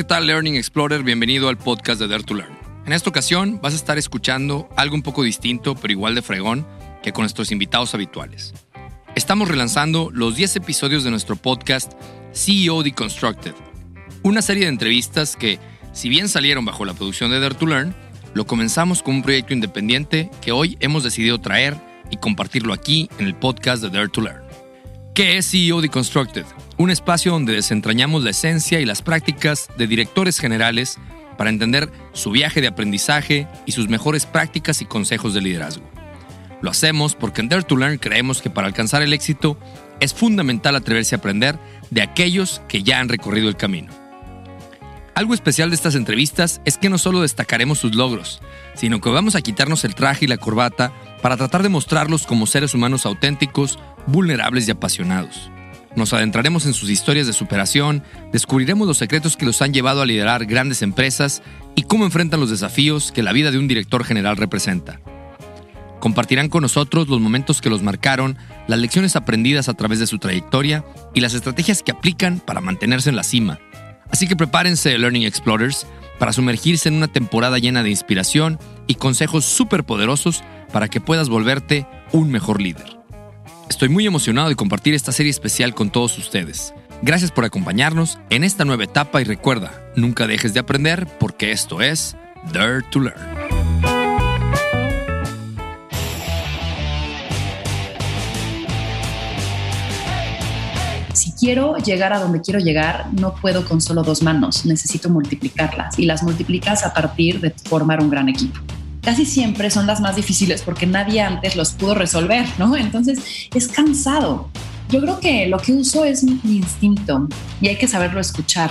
¿qué tal Learning Explorer? Bienvenido al podcast de Dare to Learn. En esta ocasión vas a estar escuchando algo un poco distinto, pero igual de fregón que con nuestros invitados habituales. Estamos relanzando los 10 episodios de nuestro podcast CEO Deconstructed, una serie de entrevistas que, si bien salieron bajo la producción de Dare to Learn, lo comenzamos con un proyecto independiente que hoy hemos decidido traer y compartirlo aquí en el podcast de Dare to Learn. ¿Qué es CEO Deconstructed? Un espacio donde desentrañamos la esencia y las prácticas de directores generales para entender su viaje de aprendizaje y sus mejores prácticas y consejos de liderazgo. Lo hacemos porque en Dare to Learn creemos que para alcanzar el éxito es fundamental atreverse a aprender de aquellos que ya han recorrido el camino. Algo especial de estas entrevistas es que no solo destacaremos sus logros, sino que vamos a quitarnos el traje y la corbata para tratar de mostrarlos como seres humanos auténticos, vulnerables y apasionados. Nos adentraremos en sus historias de superación, descubriremos los secretos que los han llevado a liderar grandes empresas y cómo enfrentan los desafíos que la vida de un director general representa. Compartirán con nosotros los momentos que los marcaron, las lecciones aprendidas a través de su trayectoria y las estrategias que aplican para mantenerse en la cima Así que prepárense, Learning Explorers, para sumergirse en una temporada llena de inspiración y consejos súper poderosos para que puedas volverte un mejor líder. Estoy muy emocionado de compartir esta serie especial con todos ustedes. Gracias por acompañarnos en esta nueva etapa y recuerda, nunca dejes de aprender porque esto es Dare to Learn. quiero llegar a donde quiero llegar, no puedo con solo dos manos, necesito multiplicarlas y las multiplicas a partir de formar un gran equipo. Casi siempre son las más difíciles porque nadie antes los pudo resolver, ¿no? Entonces es cansado. Yo creo que lo que uso es mi instinto y hay que saberlo escuchar.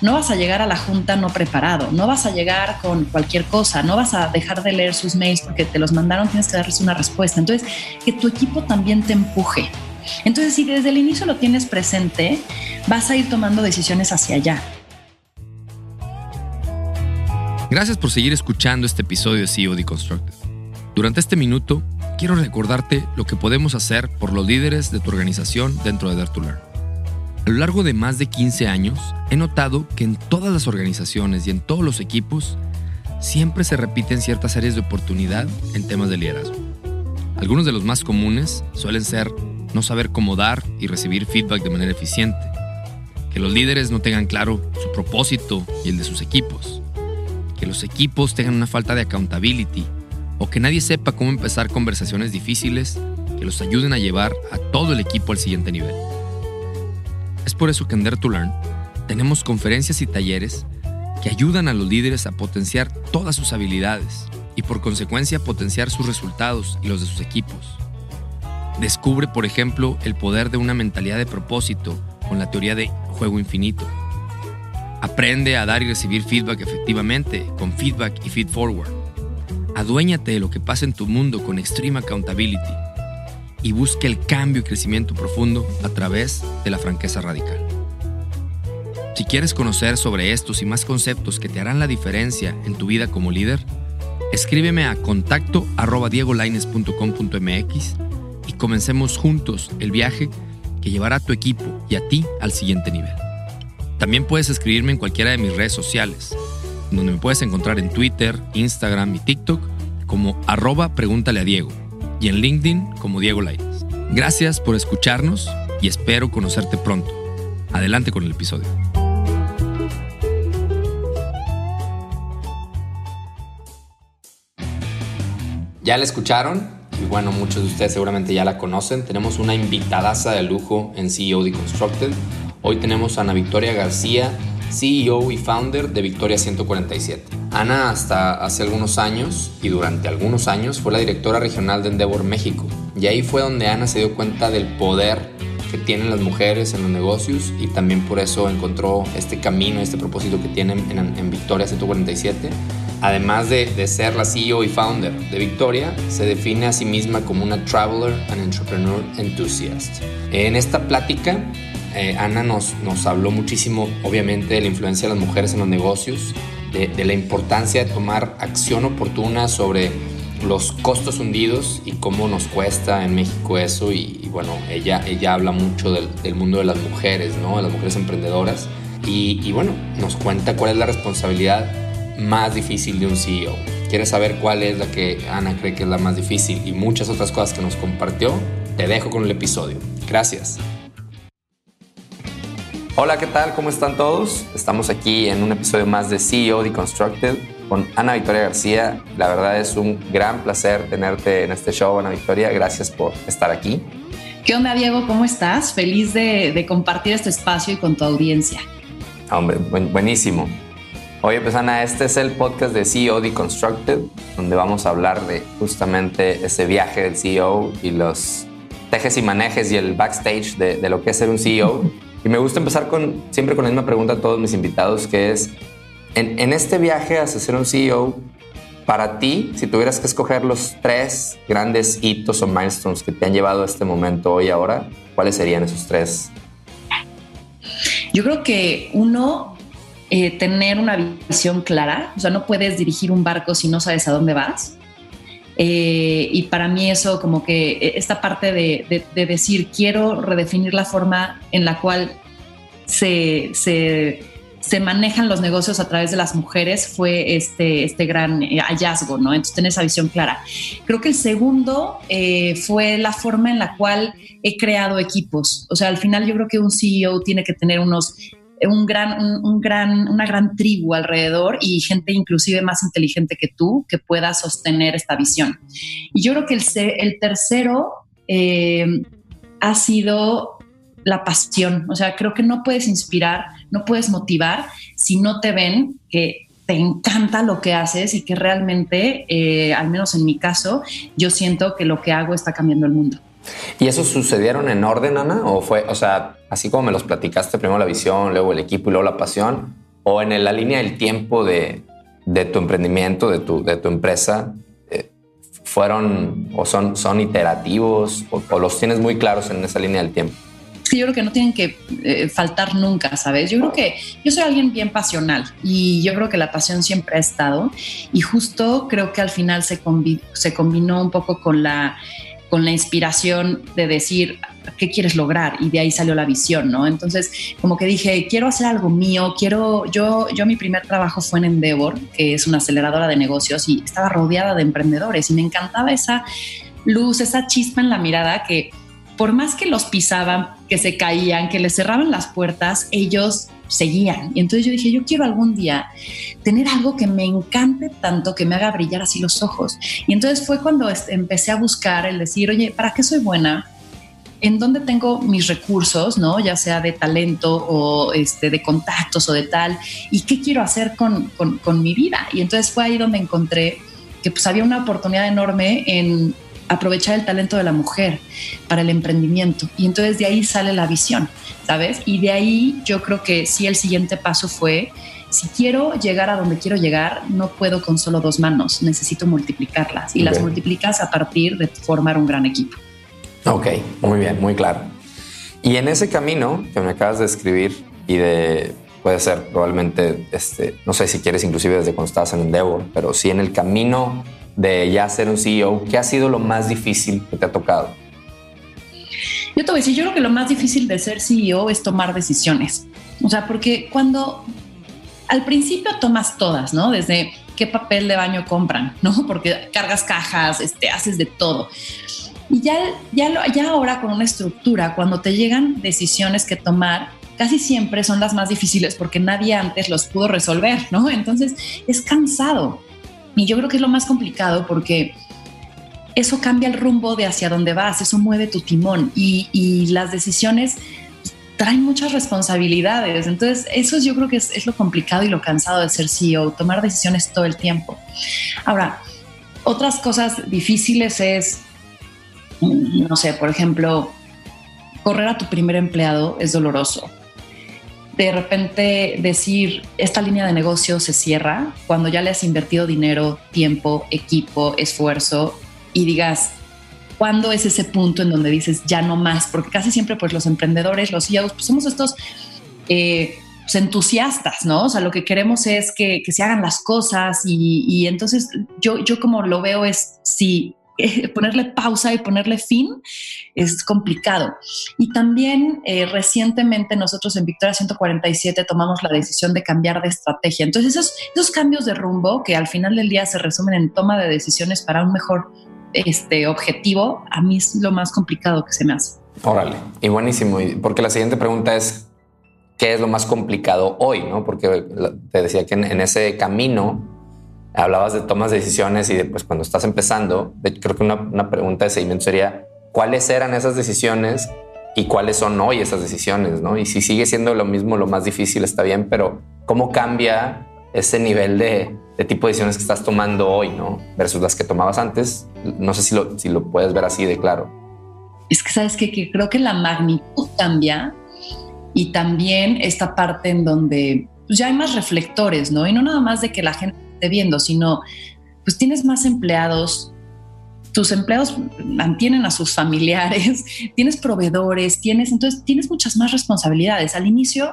No vas a llegar a la junta no preparado, no vas a llegar con cualquier cosa, no vas a dejar de leer sus mails porque te los mandaron, tienes que darles una respuesta. Entonces, que tu equipo también te empuje entonces, si desde el inicio lo tienes presente, vas a ir tomando decisiones hacia allá. Gracias por seguir escuchando este episodio de CEO Deconstructed. Durante este minuto, quiero recordarte lo que podemos hacer por los líderes de tu organización dentro de Dare to Learn. A lo largo de más de 15 años, he notado que en todas las organizaciones y en todos los equipos siempre se repiten ciertas áreas de oportunidad en temas de liderazgo. Algunos de los más comunes suelen ser no saber cómo dar y recibir feedback de manera eficiente, que los líderes no tengan claro su propósito y el de sus equipos, que los equipos tengan una falta de accountability o que nadie sepa cómo empezar conversaciones difíciles que los ayuden a llevar a todo el equipo al siguiente nivel. Es por eso que en Dare to Learn tenemos conferencias y talleres que ayudan a los líderes a potenciar todas sus habilidades y por consecuencia potenciar sus resultados y los de sus equipos. Descubre, por ejemplo, el poder de una mentalidad de propósito con la teoría de juego infinito. Aprende a dar y recibir feedback efectivamente con feedback y feed forward. Aduéñate de lo que pasa en tu mundo con extreme accountability y busque el cambio y crecimiento profundo a través de la franqueza radical. Si quieres conocer sobre estos y más conceptos que te harán la diferencia en tu vida como líder, escríbeme a contacto y comencemos juntos el viaje que llevará a tu equipo y a ti al siguiente nivel. También puedes escribirme en cualquiera de mis redes sociales, donde me puedes encontrar en Twitter, Instagram y TikTok como arroba pregúntale a Diego y en LinkedIn como Diego Lainez. Gracias por escucharnos y espero conocerte pronto. Adelante con el episodio. ¿Ya la escucharon? y bueno, muchos de ustedes seguramente ya la conocen. Tenemos una invitadaza de lujo en CEO Deconstructed. Hoy tenemos a Ana Victoria García, CEO y founder de Victoria 147. Ana hasta hace algunos años y durante algunos años fue la directora regional de Endeavor México. Y ahí fue donde Ana se dio cuenta del poder que tienen las mujeres en los negocios y también por eso encontró este camino, este propósito que tienen en, en Victoria 147 Además de, ser la CEO y founder de Victoria, se define a sí misma como una Traveler and Entrepreneur Enthusiast. En esta plática, eh, Ana nos, nos habló muchísimo, obviamente, de la influencia de las mujeres en los negocios, de, la importancia de tomar acción oportuna sobre los costos hundidos y cómo nos cuesta en México eso. Y, bueno, ella, ella habla mucho del, mundo de las mujeres, ¿no? De las mujeres emprendedoras y, bueno, nos cuenta cuál es la responsabilidad más difícil de un CEO. ¿Quieres saber cuál es la que Ana cree que es la más difícil y muchas otras cosas que nos compartió? Te dejo con el episodio. Gracias. Hola, ¿qué tal? ¿Cómo están todos? Estamos aquí en un episodio más de CEO Deconstructed con Ana Victoria García. La verdad es un gran placer tenerte en este show, Ana Victoria. Gracias por estar aquí. ¿Qué onda, Diego? ¿Cómo estás? Feliz de, compartir este espacio y con tu audiencia. Hombre, buenísimo. Oye, pues Ana, este es el podcast de CEO Deconstructed, donde vamos a hablar de justamente ese viaje del CEO y los tejes y manejes y el backstage de, de lo que es ser un CEO. Y me gusta empezar con, siempre con la misma pregunta a todos mis invitados, que es, en, este viaje hacia ser un CEO, para ti, si tuvieras que escoger los tres grandes hitos o milestones que te han llevado a este momento hoy ahora, ¿cuáles serían esos tres? Yo creo que uno, eh, tener una visión clara, o sea, no puedes dirigir un barco si no sabes a dónde vas. Eh, y para mí eso como que eh, esta parte de, decir quiero redefinir la forma en la cual se, se, manejan los negocios a través de las mujeres fue este, este gran eh, hallazgo, ¿no? Entonces tener esa visión clara. Creo que el segundo fue la forma en la cual he creado equipos. O sea, al final yo creo que un CEO tiene que tener unos un gran, un, gran, una gran tribu alrededor y gente inclusive más inteligente que tú que pueda sostener esta visión. Y yo creo que el, el tercero eh, ha sido la pasión. O sea, creo que no puedes inspirar, no puedes motivar si no te ven que te encanta lo que haces y que realmente, eh, al menos en mi caso, yo siento que lo que hago está cambiando el mundo. ¿Y eso sucedieron en orden, Ana? ¿O fue, o sea, así como me los platicaste, primero la visión, luego el equipo y luego la pasión? ¿O en la línea del tiempo de, tu emprendimiento, de tu, de tu empresa, eh, fueron o son, son iterativos o, los tienes muy claros en esa línea del tiempo? Sí, yo creo que no tienen que eh, faltar nunca, ¿sabes? Yo creo que yo soy alguien bien pasional y yo creo que la pasión siempre ha estado y justo creo que al final se, se combinó un poco con la con la inspiración de decir qué quieres lograr y de ahí salió la visión, ¿no? Entonces, como que dije, quiero hacer algo mío, quiero, yo, yo mi primer trabajo fue en Endeavor, que es una aceleradora de negocios y estaba rodeada de emprendedores y me encantaba esa luz, esa chispa en la mirada que por más que los pisaban, que se caían, que les cerraban las puertas, ellos seguían. Y entonces yo dije, yo quiero algún día tener algo que me encante tanto, que me haga brillar así los ojos. Y entonces fue cuando empecé a buscar el decir, oye, ¿para qué soy buena? En dónde tengo mis recursos, ¿no? Ya sea de talento o este, de contactos o de tal, y qué quiero hacer con, con, mi vida. Y entonces fue ahí donde encontré que pues había una oportunidad enorme en aprovechar el talento de la mujer para el emprendimiento. Y entonces de ahí sale la visión, ¿sabes? Y de ahí yo creo que sí el siguiente paso fue, si quiero llegar a donde quiero llegar, no puedo con solo dos manos, necesito multiplicarlas. Y las multiplicas a partir de formar un gran equipo. Ok, muy bien, muy claro. Y en ese camino que me acabas de escribir y de puede ser probablemente, este, no sé si quieres inclusive desde cuando estabas en Endeavor, pero sí en el camino de ya ser un CEO, ¿qué ha sido lo más difícil que te ha tocado? Yo te voy a decir, yo creo que lo más difícil de ser CEO es tomar decisiones. O sea, porque cuando al principio tomas todas, ¿no? Desde qué papel de baño compran, ¿no? Porque cargas cajas, este, haces de todo. Y ya, ya, ya ahora con una estructura, cuando te llegan decisiones que tomar, casi siempre son las más difíciles porque nadie antes los pudo resolver, ¿no? Entonces es cansado. Y yo creo que es lo más complicado porque eso cambia el rumbo de hacia dónde vas, eso mueve tu timón y, las decisiones traen muchas responsabilidades. Entonces, eso yo creo que es, es, lo complicado y lo cansado de ser CEO, tomar decisiones todo el tiempo. Ahora, otras cosas difíciles es, no sé, por ejemplo, correr a tu primer empleado es doloroso de repente decir, esta línea de negocio se cierra cuando ya le has invertido dinero, tiempo, equipo, esfuerzo y digas, ¿cuándo es ese punto en donde dices ya no más? Porque casi siempre pues los emprendedores, los CEOs, pues somos estos... Eh, pues, entusiastas, ¿no? O sea, lo que queremos es que, se hagan las cosas y, entonces yo, yo como lo veo es si ponerle pausa y ponerle fin es complicado. Y también eh, recientemente nosotros en Victoria 147 tomamos la decisión de cambiar de estrategia. Entonces esos, esos cambios de rumbo que al final del día se resumen en toma de decisiones para un mejor este objetivo, a mí es lo más complicado que se me hace. Órale, y buenísimo, porque la siguiente pregunta es, ¿qué es lo más complicado hoy? ¿no? Porque te decía que en, ese camino hablabas de tomas de decisiones y después cuando estás empezando, creo que una, una, pregunta de seguimiento sería, ¿cuáles eran esas decisiones y cuáles son hoy esas decisiones? ¿no? Y si sigue siendo lo mismo, lo más difícil está bien, pero ¿cómo cambia ese nivel de, de tipo de decisiones que estás tomando hoy, ¿no? Versus las que tomabas antes. No sé si lo, si lo puedes ver así de claro. Es que sabes que, que creo que la magnitud cambia y también esta parte en donde pues, ya hay más reflectores, ¿no? Y no nada más de que la gente viendo, sino pues tienes más empleados, tus empleados mantienen a sus familiares, tienes proveedores, tienes, entonces tienes muchas más responsabilidades. Al inicio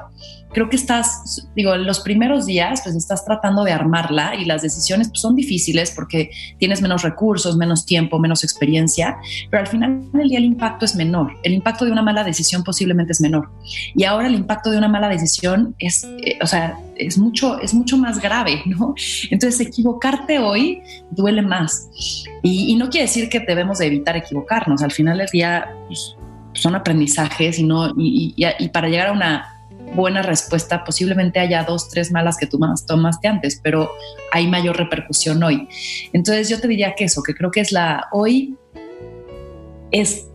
creo que estás, digo, los primeros días, pues estás tratando de armarla y las decisiones pues, son difíciles porque tienes menos recursos, menos tiempo, menos experiencia, pero al final del día el impacto es menor. El impacto de una mala decisión posiblemente es menor. Y ahora el impacto de una mala decisión es, eh, o sea, es mucho, es mucho más grave, ¿no? Entonces, equivocarte hoy duele más. Y, no quiere decir que debemos de evitar equivocarnos. Al final del día pues, son aprendizajes y, no, y para llegar a una buena respuesta, posiblemente haya dos, tres malas que tú más tomaste antes, pero hay mayor repercusión hoy. Entonces yo te diría que eso, que creo que es la hoy es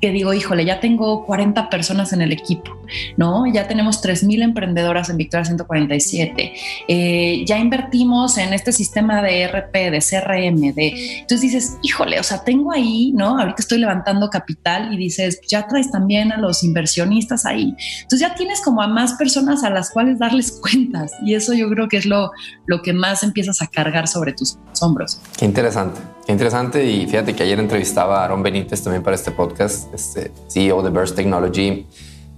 que digo, híjole, ya tengo 40 personas en el equipo, ¿no? Ya tenemos 3.000 emprendedoras en Victoria 147, eh, ya invertimos en este sistema de RP, de CRM, de... Entonces dices, híjole, o sea, tengo ahí, ¿no? Ahorita estoy levantando capital y dices, ya traes también a los inversionistas ahí. Entonces ya tienes como a más personas a las cuales darles cuentas y eso yo creo que es lo, lo que más empiezas a cargar sobre tus hombros. Qué interesante. Qué interesante y fíjate que ayer entrevistaba a Aaron Benítez también para este podcast, este CEO de Burst Technology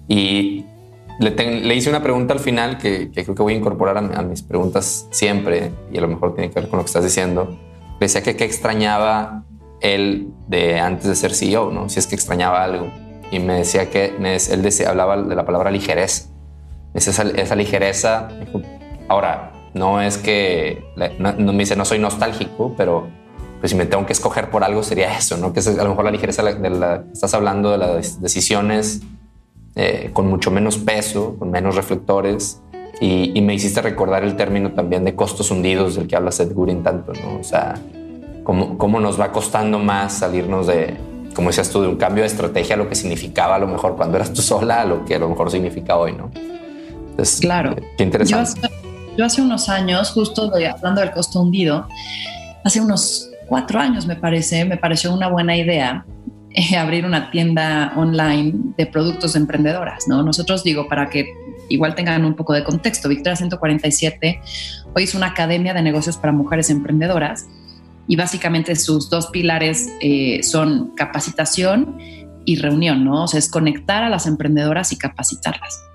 y le, hice una pregunta al final que, creo que voy a incorporar a, mis preguntas siempre y a lo mejor tiene que ver con lo que estás diciendo. Le decía que qué extrañaba él de antes de ser CEO, ¿no? Si es que extrañaba algo. Y me decía que él decía, hablaba de la palabra ligereza. Esa, esa ligereza, ahora, no es que, no, me dice, no soy nostálgico, pero pues si me tengo que escoger por algo sería eso, ¿no? Que es a lo mejor la ligereza de la, estás hablando de las decisiones eh, con mucho menos peso, con menos reflectores. Y, me hiciste recordar el término también de costos hundidos del que habla Seth Godin tanto, ¿no? O sea, cómo, cómo nos va costando más salirnos de, como decías tú, de un cambio de estrategia, lo que significaba a lo mejor cuando eras tú sola, a lo que a lo mejor significa hoy, ¿no? Entonces, claro. Eh, qué interesante. Yo hace, unos años, justo hablando del costo hundido, hace unos cuatro años, me parece, me pareció una buena idea eh, abrir una tienda online de productos de emprendedoras, ¿no? Nosotros digo, para que igual tengan un poco de contexto, Victoria 147 hoy es una academia de negocios para mujeres emprendedoras y básicamente sus dos pilares eh, son capacitación y reunión, ¿no? O sea, es conectar a las emprendedoras y capacitarlas.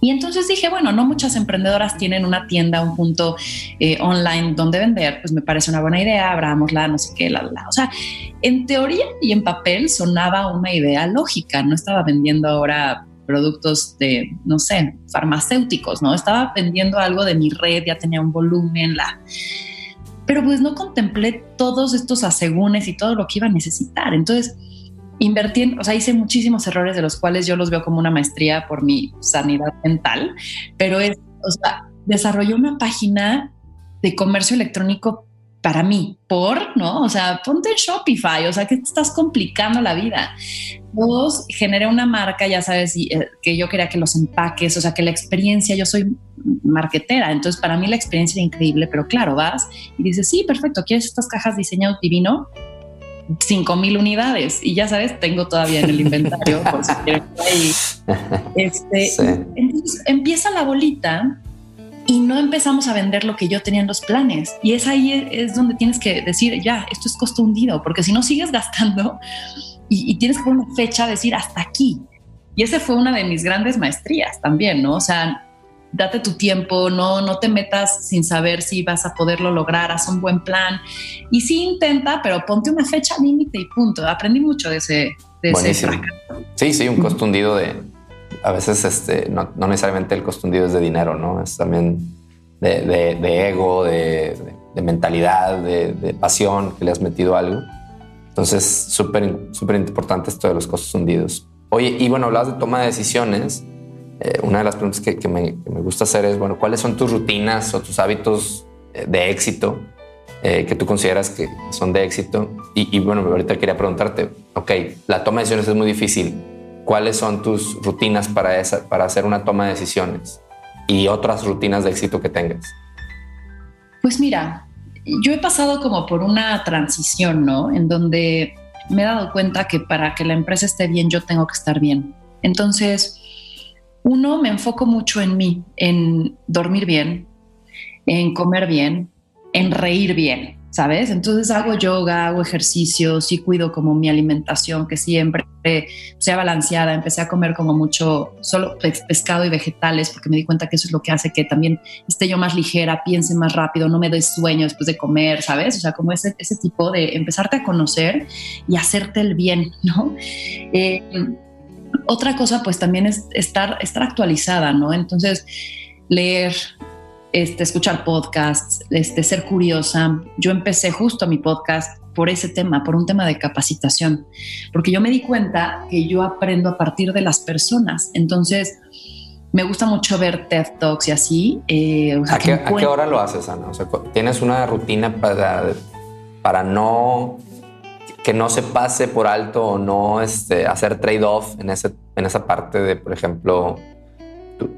Y entonces dije, bueno, no muchas emprendedoras tienen una tienda, un punto eh, online donde vender, pues me parece una buena idea, abrámosla, no sé qué, la, la. O sea, en teoría y en papel sonaba una idea lógica, no estaba vendiendo ahora productos de, no sé, farmacéuticos, ¿no? Estaba vendiendo algo de mi red, ya tenía un volumen, la... Pero pues no contemplé todos estos asegúnes y todo lo que iba a necesitar. Entonces, invertí, o sea, hice muchísimos errores de los cuales yo los veo como una maestría por mi sanidad mental, pero es, o sea, desarrollé una página de comercio electrónico para mí, por, ¿no? O sea, ponte en Shopify, o sea, que te estás complicando la vida. Dos, generé una marca, ya sabes, eh, que yo quería que los empaques, o sea, que la experiencia, yo soy marketera, entonces para mí la experiencia era increíble, pero claro, vas y dices, sí, perfecto, ¿quieres estas cajas diseñado divino? 5 mil unidades y ya sabes, tengo todavía en el inventario por si quieren ahí. Este, Entonces empieza la bolita y no empezamos a vender lo que yo tenía en los planes. Y es ahí es donde tienes que decir, ya, esto es costo hundido, porque si no sigues gastando y, y tienes que poner una fecha, decir hasta aquí. Y esa fue una de mis grandes maestrías también, ¿no? O sea, date tu tiempo, no, no te metas sin saber si vas a poderlo lograr, haz un buen plan. Y sí intenta, pero ponte una fecha límite y punto. Aprendí mucho de ese, de Sí, sí, un costo hundido de, a veces este, no, necesariamente el costo hundido es de dinero, ¿no? Es también de, ego, de, mentalidad, de, pasión que le has metido algo. Entonces, súper súper importante esto de los costos hundidos. Oye, y bueno, hablabas de toma de decisiones. Eh, una de las preguntas que, me, gusta hacer es, bueno, ¿cuáles son tus rutinas o tus hábitos eh, de éxito eh, que tú consideras que son de éxito? Y, y, bueno, ahorita quería preguntarte, ok, la toma de decisiones es muy difícil. ¿Cuáles son tus rutinas para, esa, para hacer una toma de decisiones y otras rutinas de éxito que tengas? Pues mira, yo he pasado como por una transición, ¿no? En donde me he dado cuenta que para que la empresa esté bien, yo tengo que estar bien. Entonces, uno, me enfoco mucho en mí, en dormir bien, en comer bien, en reír bien, ¿sabes? Entonces hago yoga, hago ejercicio, sí cuido como mi alimentación, que siempre sea balanceada. Empecé a comer como mucho, solo pescado y vegetales, porque me di cuenta que eso es lo que hace que también esté yo más ligera, piense más rápido, no me dé sueño después de comer, ¿sabes? O sea, como ese, ese tipo de empezarte a conocer y hacerte el bien, ¿no? Eh, otra cosa, pues también es estar, estar actualizada, ¿no? Entonces, leer, este, escuchar podcasts, este, ser curiosa. Yo empecé justo mi podcast por ese tema, por un tema de capacitación, porque yo me di cuenta que yo aprendo a partir de las personas. Entonces, me gusta mucho ver TED Talks y así. Eh, ¿A, qué, ¿A, qué, hora lo haces, Ana? O sea, ¿Tienes una rutina para, para no que no se pase por alto o no este, hacer trade-off en, en esa parte de, por ejemplo,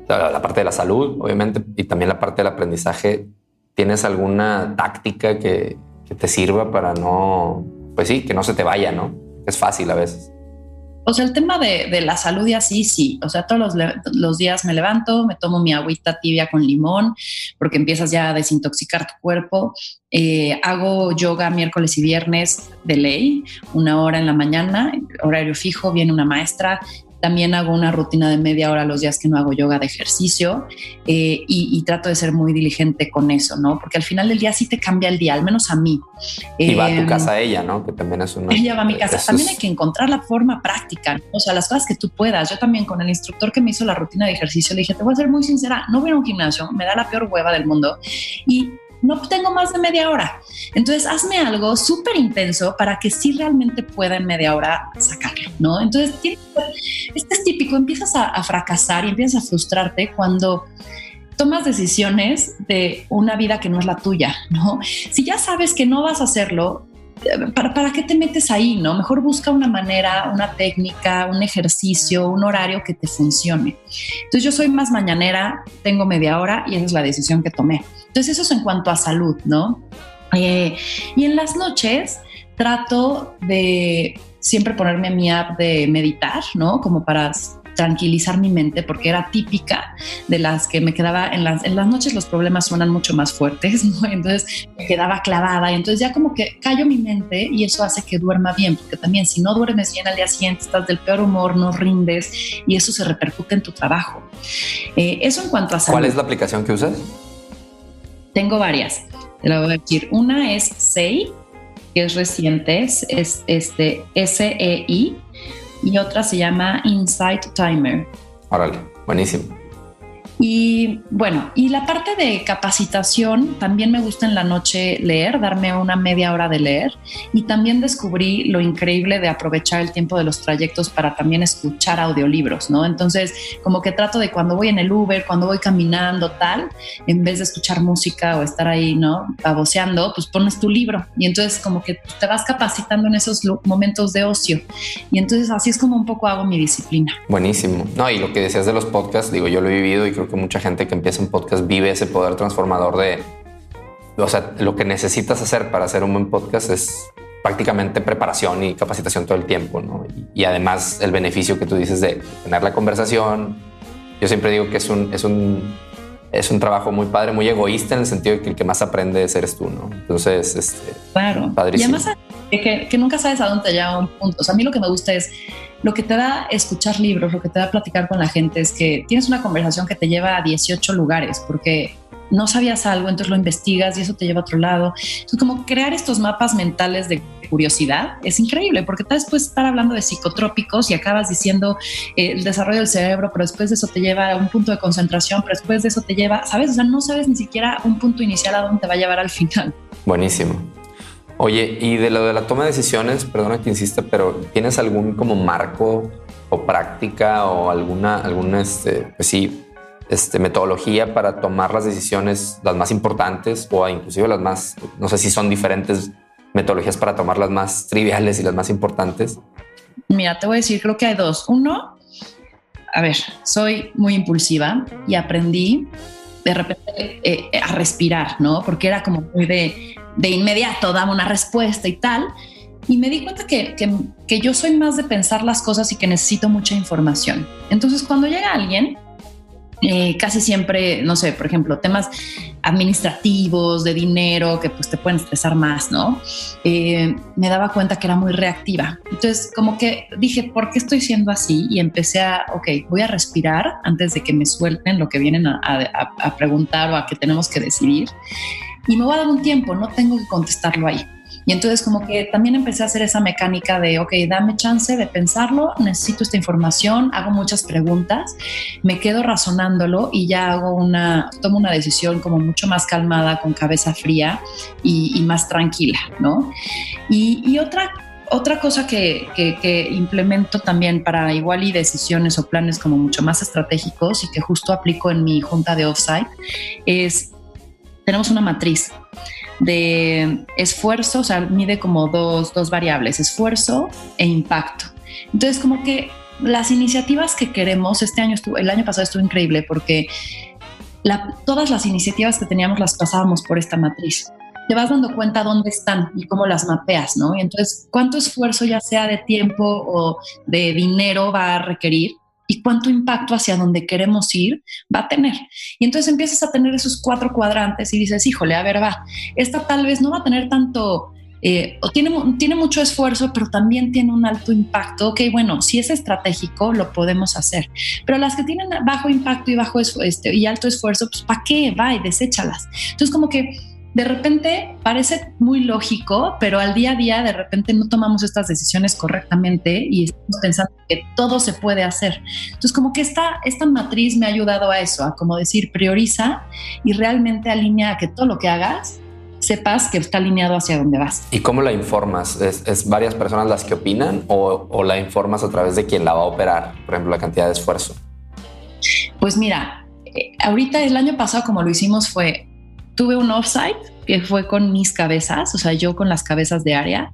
la parte de la salud, obviamente, y también la parte del aprendizaje. ¿Tienes alguna táctica que, que te sirva para no, pues sí, que no se te vaya, ¿no? Es fácil a veces. O sea, el tema de, de, la salud y así, sí. O sea, todos los, los, días me levanto, me tomo mi agüita tibia con limón, porque empiezas ya a desintoxicar tu cuerpo. Eh, hago yoga miércoles y viernes de ley, una hora en la mañana, horario fijo, viene una maestra, también hago una rutina de media hora los días que no hago yoga de ejercicio eh, y, trato de ser muy diligente con eso, ¿no? Porque al final del día sí te cambia el día, al menos a mí. Y va a tu em, casa ella, ¿no? Que también es una... Ella va a mi casa. También hay que encontrar la forma práctica, o sea, las cosas que tú puedas. Yo también con el instructor que me hizo la rutina de ejercicio le dije, te voy a ser muy sincera, no voy a un gimnasio, me da la peor hueva del mundo y no tengo más de media hora. Entonces, hazme algo súper intenso para que sí realmente pueda en media hora sacarlo, ¿no? Entonces, este es típico, empiezas a, fracasar y empiezas a frustrarte cuando tomas decisiones de una vida que no es la tuya, ¿no? Si ya sabes que no vas a hacerlo, ¿Para, ¿para, qué te metes ahí? ¿no? Mejor busca una manera, una técnica, un ejercicio, un horario que te funcione. Entonces yo soy más mañanera, tengo media hora y esa es la decisión que tomé. Entonces eso es en cuanto a salud, ¿no? Eh, y en las noches trato de siempre ponerme a mi app de meditar, ¿no? Como para tranquilizar mi mente porque era típica de las que me quedaba en las, en las noches los problemas suenan mucho más fuertes, ¿no? entonces me quedaba clavada y entonces ya como que callo mi mente y eso hace que duerma bien, porque también si no duermes bien al día siguiente estás del peor humor, no rindes y eso se repercute en tu trabajo. Eh, eso en cuanto a salud. ¿Cuál es la aplicación que usas? Tengo varias. Te la voy a decir. Una es SEI, que es reciente, es este S-E-I, y otra se llama Insight Timer. Órale, buenísimo. Y bueno, y la parte de capacitación, también me gusta en la noche leer, darme una media hora de leer. Y también descubrí lo increíble de aprovechar el tiempo de los trayectos para también escuchar audiolibros, ¿no? Entonces, como que trato de cuando voy en el Uber, cuando voy caminando, tal, en vez de escuchar música o estar ahí, ¿no? Baboseando, pues pones tu libro. Y entonces, como que te vas capacitando en esos momentos de ocio. Y entonces, así es como un poco hago mi disciplina. Buenísimo. No, y lo que decías de los podcasts, digo, yo lo he vivido y creo que mucha gente que empieza un podcast vive ese poder transformador de, o sea, lo que necesitas hacer para hacer un buen podcast es prácticamente preparación y capacitación todo el tiempo, ¿no? Y, además el beneficio que tú dices de tener la conversación. Yo siempre digo que es un, es un, es un trabajo muy padre, muy egoísta en el sentido de que el que más aprende eres tú, ¿no? Entonces, este, claro. Padrísimo. Y además que, que nunca sabes a dónde te lleva un punto. O sea, a mí lo que me gusta es lo que te da escuchar libros, lo que te da platicar con la gente es que tienes una conversación que te lleva a 18 lugares, porque no sabías algo, entonces lo investigas y eso te lleva a otro lado. Entonces, como crear estos mapas mentales de curiosidad es increíble, porque tal puedes estar hablando de psicotrópicos y acabas diciendo eh, el desarrollo del cerebro, pero después de eso te lleva a un punto de concentración, pero después de eso te lleva, ¿sabes? O sea, no sabes ni siquiera un punto inicial a dónde te va a llevar al final. Buenísimo. Oye, y de lo de la toma de decisiones, perdona que insista, pero ¿tienes algún como marco o práctica o alguna, alguna, este, pues sí, este, metodología para tomar las decisiones, las más importantes o inclusive las más, no sé si son diferentes metodologías para tomar las más triviales y las más importantes? Mira, te voy a decir, creo que hay dos. Uno, a ver, soy muy impulsiva y aprendí de repente eh, a respirar, ¿no? Porque era como muy de, de inmediato, daba una respuesta y tal. Y me di cuenta que, que, yo soy más de pensar las cosas y que necesito mucha información. Entonces, cuando llega alguien eh, casi siempre, no sé, por ejemplo, temas administrativos, de dinero, que pues te pueden estresar más, ¿no? Eh, me daba cuenta que era muy reactiva. Entonces, como que dije, ¿por qué estoy siendo así? Y empecé a, ok, voy a respirar antes de que me suelten lo que vienen a, a preguntar o a que tenemos que decidir. Y me voy a dar un tiempo, no tengo que contestarlo ahí. Y entonces como que también empecé a hacer esa mecánica de, ok, dame chance de pensarlo, necesito esta información, hago muchas preguntas, me quedo razonándolo y ya hago una, tomo una decisión como mucho más calmada, con cabeza fría y, más tranquila, ¿no? Y, otra otra cosa que, que, que, implemento también para igual y decisiones o planes como mucho más estratégicos y que justo aplico en mi junta de offsite es, tenemos una matriz de esfuerzo, o sea, mide como dos, dos variables, esfuerzo e impacto. Entonces, como que las iniciativas que queremos, este año estuvo, el año pasado estuvo increíble porque todas las iniciativas que teníamos las pasábamos por esta matriz. Te vas dando cuenta dónde están y cómo las mapeas, ¿no? Y entonces, cuánto esfuerzo, ya sea de tiempo o de dinero, va a requerir y cuánto impacto hacia donde queremos ir va a tener. Y entonces empiezas a tener esos cuatro cuadrantes y dices, híjole, a ver, va, esta tal vez no va a tener tanto, eh, o tiene, tiene mucho esfuerzo, pero también tiene un alto impacto. Ok, bueno, si es estratégico, lo podemos hacer. Pero las que tienen bajo impacto y, bajo este, y alto esfuerzo, pues ¿para qué? Va y deséchalas. Entonces, como que de repente parece muy lógico, pero al día a día de repente no tomamos estas decisiones correctamente y estamos pensando que todo se puede hacer. Entonces, como que esta, esta matriz me ha ayudado a eso, a como decir, prioriza y realmente alinea a que todo lo que hagas sepas que está alineado hacia dónde vas. ¿Y cómo la informas? ¿Es, varias personas las que opinan o, o la informas a través de quien la va a operar? Por ejemplo, la cantidad de esfuerzo. Pues mira, eh, ahorita el año pasado como lo hicimos fue tuve un offsite que fue con mis cabezas, o sea, yo con las cabezas de área,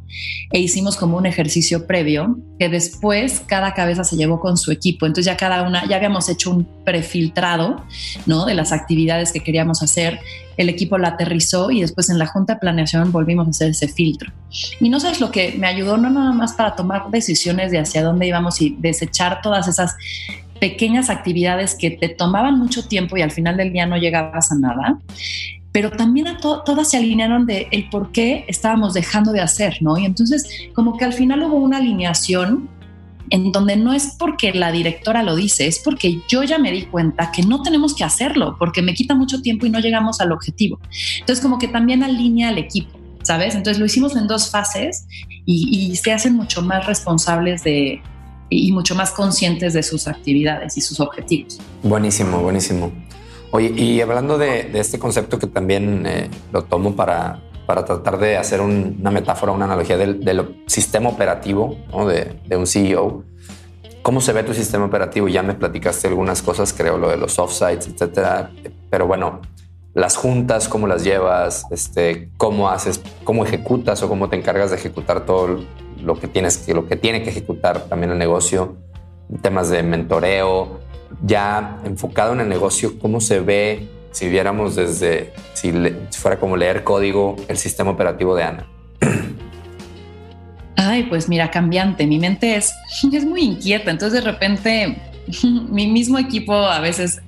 e hicimos como un ejercicio previo que después cada cabeza se llevó con su equipo. Entonces ya cada una, ya habíamos hecho un prefiltrado, ¿no? De las actividades que queríamos hacer. El equipo la aterrizó y después en la junta de planeación volvimos a hacer ese filtro. Y no sabes lo que me ayudó, no nada más para tomar decisiones de hacia dónde íbamos y desechar todas esas pequeñas actividades que te tomaban mucho tiempo y al final del día no llegabas a nada, pero también a todas se alinearon de el por qué estábamos dejando de hacer, ¿no? Y entonces como que al final hubo una alineación en donde no es porque la directora lo dice, es porque yo ya me di cuenta que no tenemos que hacerlo, porque me quita mucho tiempo y no llegamos al objetivo. Entonces como que también alinea al equipo, ¿sabes? Entonces lo hicimos en dos fases y, y se hacen mucho más responsables de, y mucho más conscientes de sus actividades y sus objetivos. Buenísimo, buenísimo. Oye, y hablando de, este concepto que también eh, lo tomo para, para tratar de hacer una metáfora, una analogía del, sistema operativo de, un CEO, ¿cómo se ve tu sistema operativo? Ya me platicaste algunas cosas, creo, lo de los offsites, etcétera. Pero bueno, las juntas, cómo las llevas, este, cómo haces, cómo ejecutas o cómo te encargas de ejecutar todo lo que tienes que, lo que tiene que ejecutar también el negocio, temas de mentoreo, ya enfocado en el negocio, cómo se ve si viéramos desde, si, fuera como leer código, el sistema operativo de Ana. Ay, pues mira, cambiante. Mi mente es, es muy inquieta. Entonces de repente mi mismo equipo a veces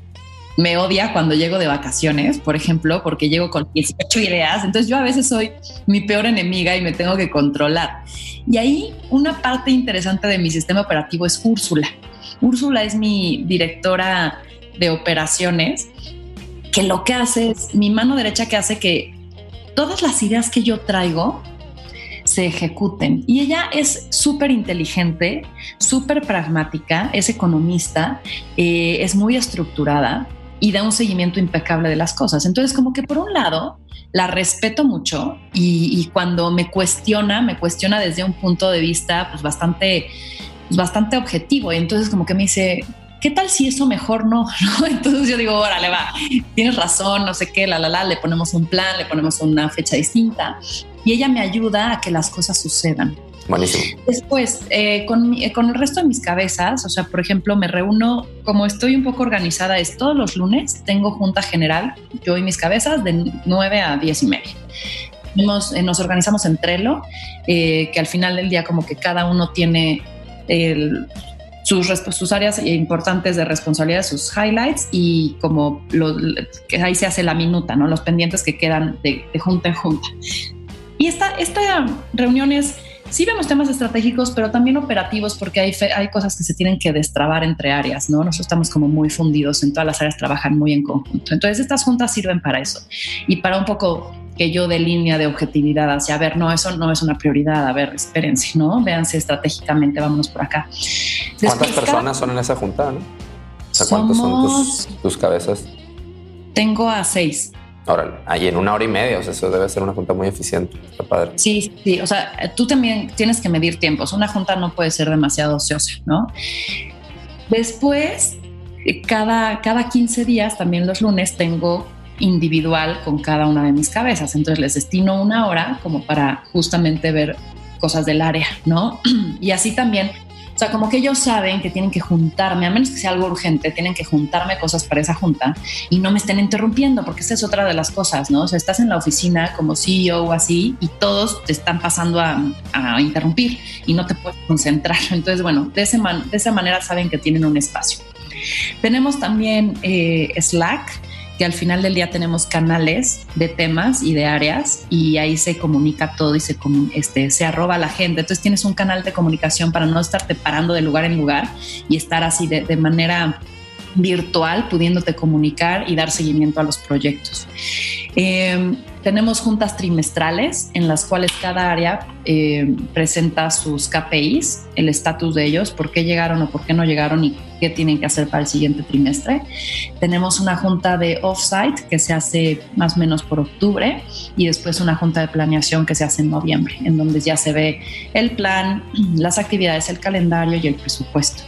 me odia cuando llego de vacaciones, por ejemplo, porque llego con 18 ideas. Entonces yo a veces soy mi peor enemiga y me tengo que controlar. Y ahí una parte interesante de mi sistema operativo es Úrsula. Úrsula es mi directora de operaciones, que lo que hace es mi mano derecha que hace que todas las ideas que yo traigo se ejecuten. Y ella es súper inteligente, súper pragmática, es economista, eh, es muy estructurada y da un seguimiento impecable de las cosas. Entonces, como que por un lado, la respeto mucho y, cuando me cuestiona, me cuestiona desde un punto de vista pues, bastante, pues, bastante objetivo. Y entonces como que me dice, ¿qué tal si eso mejor no? Entonces yo digo, órale, va, tienes razón, no sé qué, la, la, la, le ponemos un plan, le ponemos una fecha distinta y ella me ayuda a que las cosas sucedan. Buenísimo. Después, eh, con, con, el resto de mis cabezas, o sea, por ejemplo, me reúno, como estoy un poco organizada, es todos los lunes, tengo junta general, yo y mis cabezas, de 9 a 10 y media. Nos, eh, nos organizamos en Trello, eh, que al final del día como que cada uno tiene el, sus, sus, áreas importantes de responsabilidad, sus highlights y como lo, que ahí se hace la minuta, ¿no? Los pendientes que quedan de, de junta en junta. Y esta, esta reunión es sí vemos temas estratégicos, pero también operativos, porque hay, hay cosas que se tienen que destrabar entre áreas, ¿no? Nosotros estamos como muy fundidos, en todas las áreas trabajan muy en conjunto. Entonces, estas juntas sirven para eso y para un poco que yo de línea de objetividad hacia, a ver, no, eso no es una prioridad, a ver, espérense, ¿no? Véanse estratégicamente, vámonos por acá. ¿Cuántas personas son en esa junta, no? O sea, ¿cuántos son tus, tus cabezas? Tengo a seis. Ahora, ahí en una hora y media, o sea, eso debe ser una junta muy eficiente. Está padre. Sí, sí, o sea, tú también tienes que medir tiempos. Una junta no puede ser demasiado ociosa, ¿no? Después, cada, cada 15 días, también los lunes, tengo individual con cada una de mis cabezas. Entonces les destino una hora como para justamente ver cosas del área, ¿no? Y así también sea, como que ellos saben que tienen que juntarme, a menos que sea algo urgente, tienen que juntarme cosas para esa junta y no me estén interrumpiendo, porque esa es otra de las cosas, ¿no? O sea, estás en la oficina como CEO o así y todos te están pasando a, interrumpir y no te puedes concentrar. Entonces, bueno, de, ese de esa manera saben que tienen un espacio. Tenemos también eh, Slack, que al final del día tenemos canales de temas y de áreas y ahí se comunica todo y se, este, se arroba a la gente. Entonces tienes un canal de comunicación para no estarte parando de lugar en lugar y estar así de, manera virtual, pudiéndote comunicar y dar seguimiento a los proyectos. Eh, tenemos juntas trimestrales en las cuales cada área eh, presenta sus KPIs, el estatus de ellos, por qué llegaron o por qué no llegaron y qué tienen que hacer para el siguiente trimestre. Tenemos una junta de offsite que se hace más o menos por octubre y después una junta de planeación que se hace en noviembre, en donde ya se ve el plan, las actividades, el calendario y el presupuesto.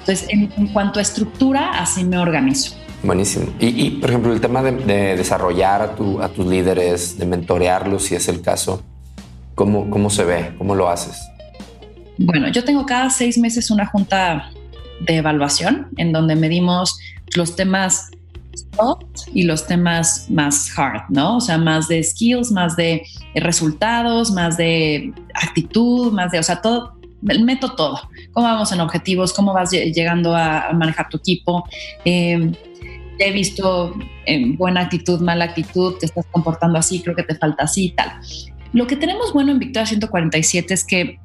Entonces, en, cuanto a estructura, así me organizo. Buenísimo. Y, por ejemplo, el tema de, desarrollar a, tus líderes, de mentorearlos, si es el caso, ¿cómo, ¿cómo se ve? ¿Cómo lo haces? Bueno, yo tengo cada seis meses una junta de evaluación en donde medimos los temas soft y los temas más hard, ¿no? O sea, más de skills, más de resultados, más de actitud, más de, o sea, todo, meto todo. ¿Cómo vamos en objetivos? ¿Cómo vas llegando a manejar tu equipo? Eh, he visto en buena actitud, mala actitud, te estás comportando así, creo que te falta así y tal. Lo que tenemos bueno en Victoria 147 es que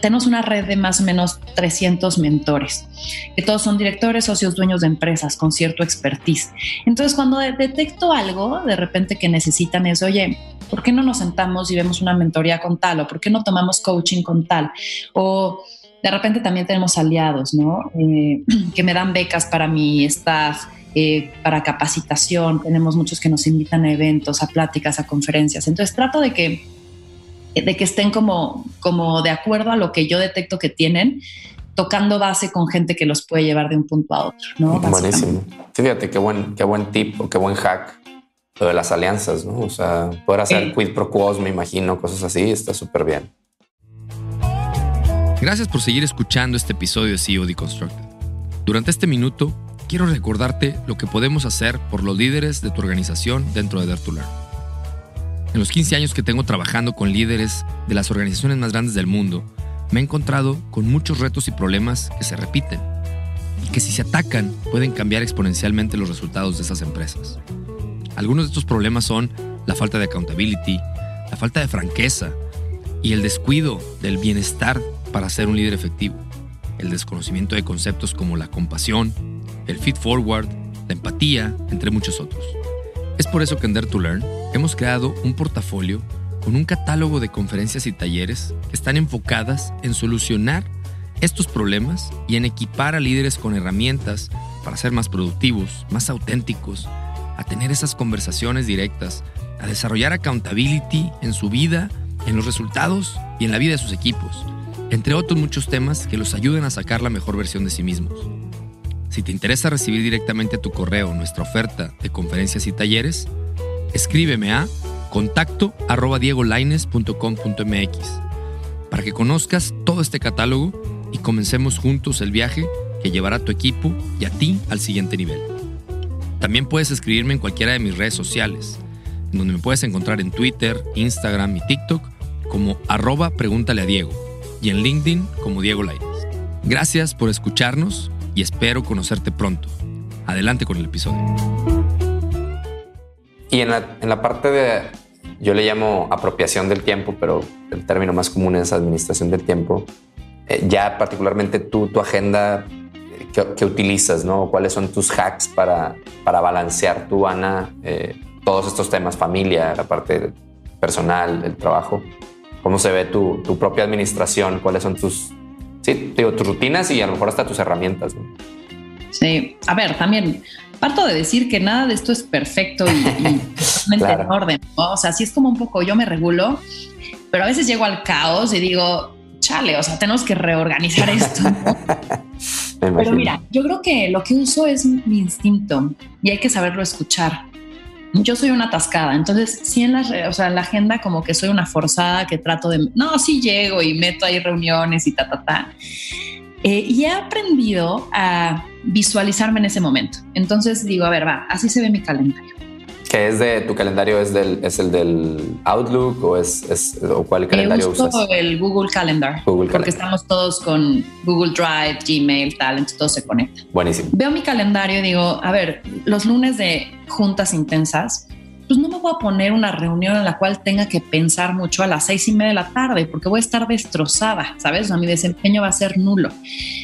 tenemos una red de más o menos 300 mentores, que todos son directores, socios, dueños de empresas con cierto expertise. Entonces, cuando detecto algo, de repente que necesitan es, oye, ¿por qué no nos sentamos y vemos una mentoría con tal? ¿O por qué no tomamos coaching con tal? O de repente también tenemos aliados, ¿no? Eh, que me dan becas para mi staff, eh, para capacitación. Tenemos muchos que nos invitan a eventos, a pláticas, a conferencias. Entonces trato de que, de que estén como, como de acuerdo a lo que yo detecto que tienen tocando base con gente que los puede llevar de un punto a otro. ¿no? Buenísimo. Fíjate qué buen, qué buen tip o qué buen hack lo de las alianzas, ¿no? O sea, poder hacer quid pro quo, me imagino, cosas así, está súper bien. Gracias por seguir escuchando este episodio de CEO Deconstructed. Durante este minuto, quiero recordarte lo que podemos hacer por los líderes de tu organización dentro de Dare En los 15 años que tengo trabajando con líderes de las organizaciones más grandes del mundo, me he encontrado con muchos retos y problemas que se repiten. y que si se atacan pueden cambiar exponencialmente los resultados de esas empresas. Algunos de estos problemas son la falta de accountability, la falta de franqueza y el descuido del bienestar para ser un líder efectivo, el desconocimiento de conceptos como la compasión, el feed forward, la empatía, entre muchos otros. Es por eso que en Dare to Learn hemos creado un portafolio con un catálogo de conferencias y talleres que están enfocadas en solucionar estos problemas y en equipar a líderes con herramientas para ser más productivos, más auténticos, a tener esas conversaciones directas, a desarrollar accountability en su vida, en los resultados y en la vida de sus equipos, entre otros muchos temas que los ayuden a sacar la mejor versión de sí mismos. Si te interesa recibir directamente a tu correo nuestra oferta de conferencias y talleres, escríbeme a contacto arroba para que conozcas todo este catálogo y comencemos juntos el viaje que llevará a tu equipo y a ti al siguiente nivel. También puedes escribirme en cualquiera de mis redes sociales, donde me puedes encontrar en Twitter, Instagram y TikTok como arroba pregúntale a Diego y en LinkedIn como Diego Lainez. Gracias por escucharnos y espero conocerte pronto. Adelante con el episodio. Y en la, en la parte de, yo le llamo apropiación del tiempo, pero el término más común es administración del tiempo. Eh, ya particularmente tú, tu agenda eh, que, utilizas, ¿no? ¿Cuáles son tus hacks para, para balancear tu Ana, eh, todos estos temas, familia, la parte personal, el trabajo? ¿Cómo se ve tu, tu propia administración? ¿Cuáles son tus, sí, digo, tus rutinas y a lo mejor hasta tus herramientas. Sí, a ver, también parto de decir que nada de esto es perfecto y, en orden. O sea, sí es como un poco yo me regulo, pero a veces llego al caos y digo, chale, o sea, tenemos que reorganizar esto. pero mira, yo creo que lo que uso es mi instinto y hay que saberlo escuchar yo soy una atascada, entonces sí en la, o sea, la agenda como que soy una forzada que trato de, no, sí llego y meto ahí reuniones y ta, ta, ta. Eh, y he aprendido a visualizarme en ese momento. Entonces digo, a ver, va, así se ve mi calendario ¿Qué es de tu calendario? ¿Es, del, es el del Outlook o, es, es o cuál calendario uso usas? el Google Calendar. Google porque estamos todos con Google Drive, Gmail, tal, entonces todo se conecta. Buenísimo. Veo mi calendario y digo, a ver, los lunes de juntas intensas, pues no me voy a poner una reunión en la cual tenga que pensar mucho a las seis y media de la tarde porque voy a estar destrozada, ¿sabes? O sea, mi desempeño va a ser nulo.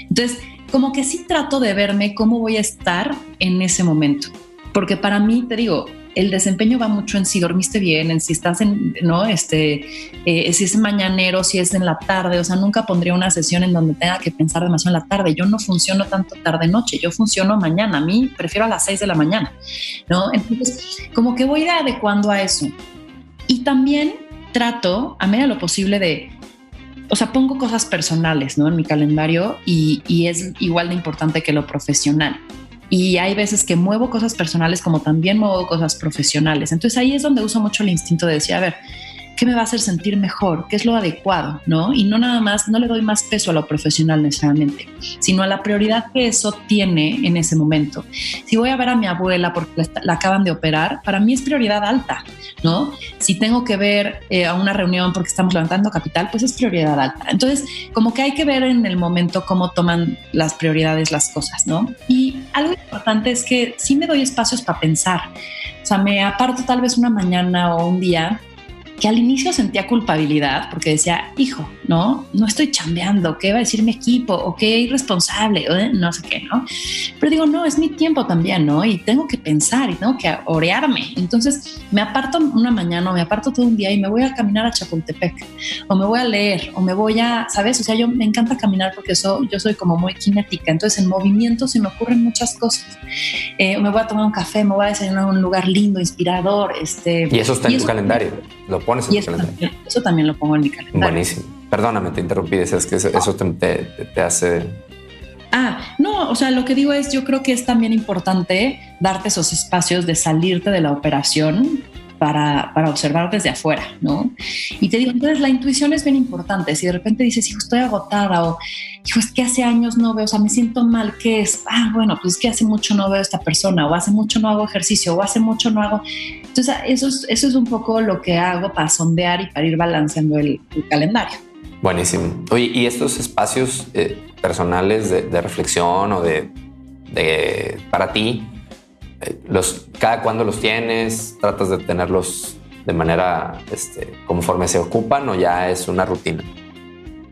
Entonces, como que sí trato de verme cómo voy a estar en ese momento. Porque para mí, te digo, el desempeño va mucho en si dormiste bien, en si estás en, ¿no? Este, eh, si es mañanero, si es en la tarde, o sea, nunca pondría una sesión en donde tenga que pensar demasiado en la tarde. Yo no funciono tanto tarde-noche, yo funciono mañana, a mí prefiero a las 6 de la mañana, ¿no? Entonces, como que voy adecuando a eso. Y también trato, a medida de lo posible, de o sea, pongo cosas personales, ¿no? En mi calendario y, es igual de importante que lo profesional y hay veces que muevo cosas personales como también muevo cosas profesionales. Entonces ahí es donde uso mucho el instinto de decir, a ver, ¿qué me va a hacer sentir mejor? ¿Qué es lo adecuado? ¿no? Y no nada más, no le doy más peso a lo profesional necesariamente, sino a la prioridad que eso tiene en ese momento. Si voy a ver a mi abuela porque la acaban de operar, para mí es prioridad alta, ¿no? Si tengo que ver eh, a una reunión porque estamos levantando capital, pues es prioridad alta. Entonces, como que hay que ver en el momento cómo toman las prioridades las cosas, ¿no? Y algo importante es que sí me doy espacios para pensar. O sea, me aparto tal vez una mañana o un día que al inicio sentía culpabilidad porque decía, hijo, no, no estoy chambeando, ¿qué va a decir mi equipo? O qué irresponsable, no sé qué, ¿no? Pero digo, no, es mi tiempo también, ¿no? Y tengo que pensar y tengo que orearme. Entonces me aparto una mañana o me aparto todo un día y me voy a caminar a Chapultepec o me voy a leer o me voy a, ¿sabes? O sea, yo me encanta caminar porque eso, yo soy como muy cinética, entonces en movimiento se me ocurren muchas cosas. Eh, me voy a tomar un café, me voy a desayunar a un lugar lindo, inspirador. Este, y eso está en tu calendario, lo pones en tu calendario. eso también lo pongo en mi calendario. Buenísimo. Perdóname, te interrumpí, decías que eso te, hace... Ah, no, o sea, lo que digo es, yo creo que es también importante darte esos espacios de salirte de la operación para, para, observar desde afuera, ¿no? Y te digo, entonces la intuición es bien importante. Si de repente dices, hijo, estoy agotada o, hijo, es que hace años no veo, o sea, me siento mal, ¿qué es? Ah, bueno, pues es que hace mucho no veo a esta persona o hace mucho no hago ejercicio o hace mucho no hago... Entonces, eso es, eso es un poco lo que hago para sondear y para ir balanceando el calendario. Buenísimo. Oye, ¿y estos espacios eh, personales de, reflexión o de para ti? Eh, los, ¿Cada cuándo los tienes? ¿Tratas de tenerlos de manera este, conforme se ocupan o ya es una rutina?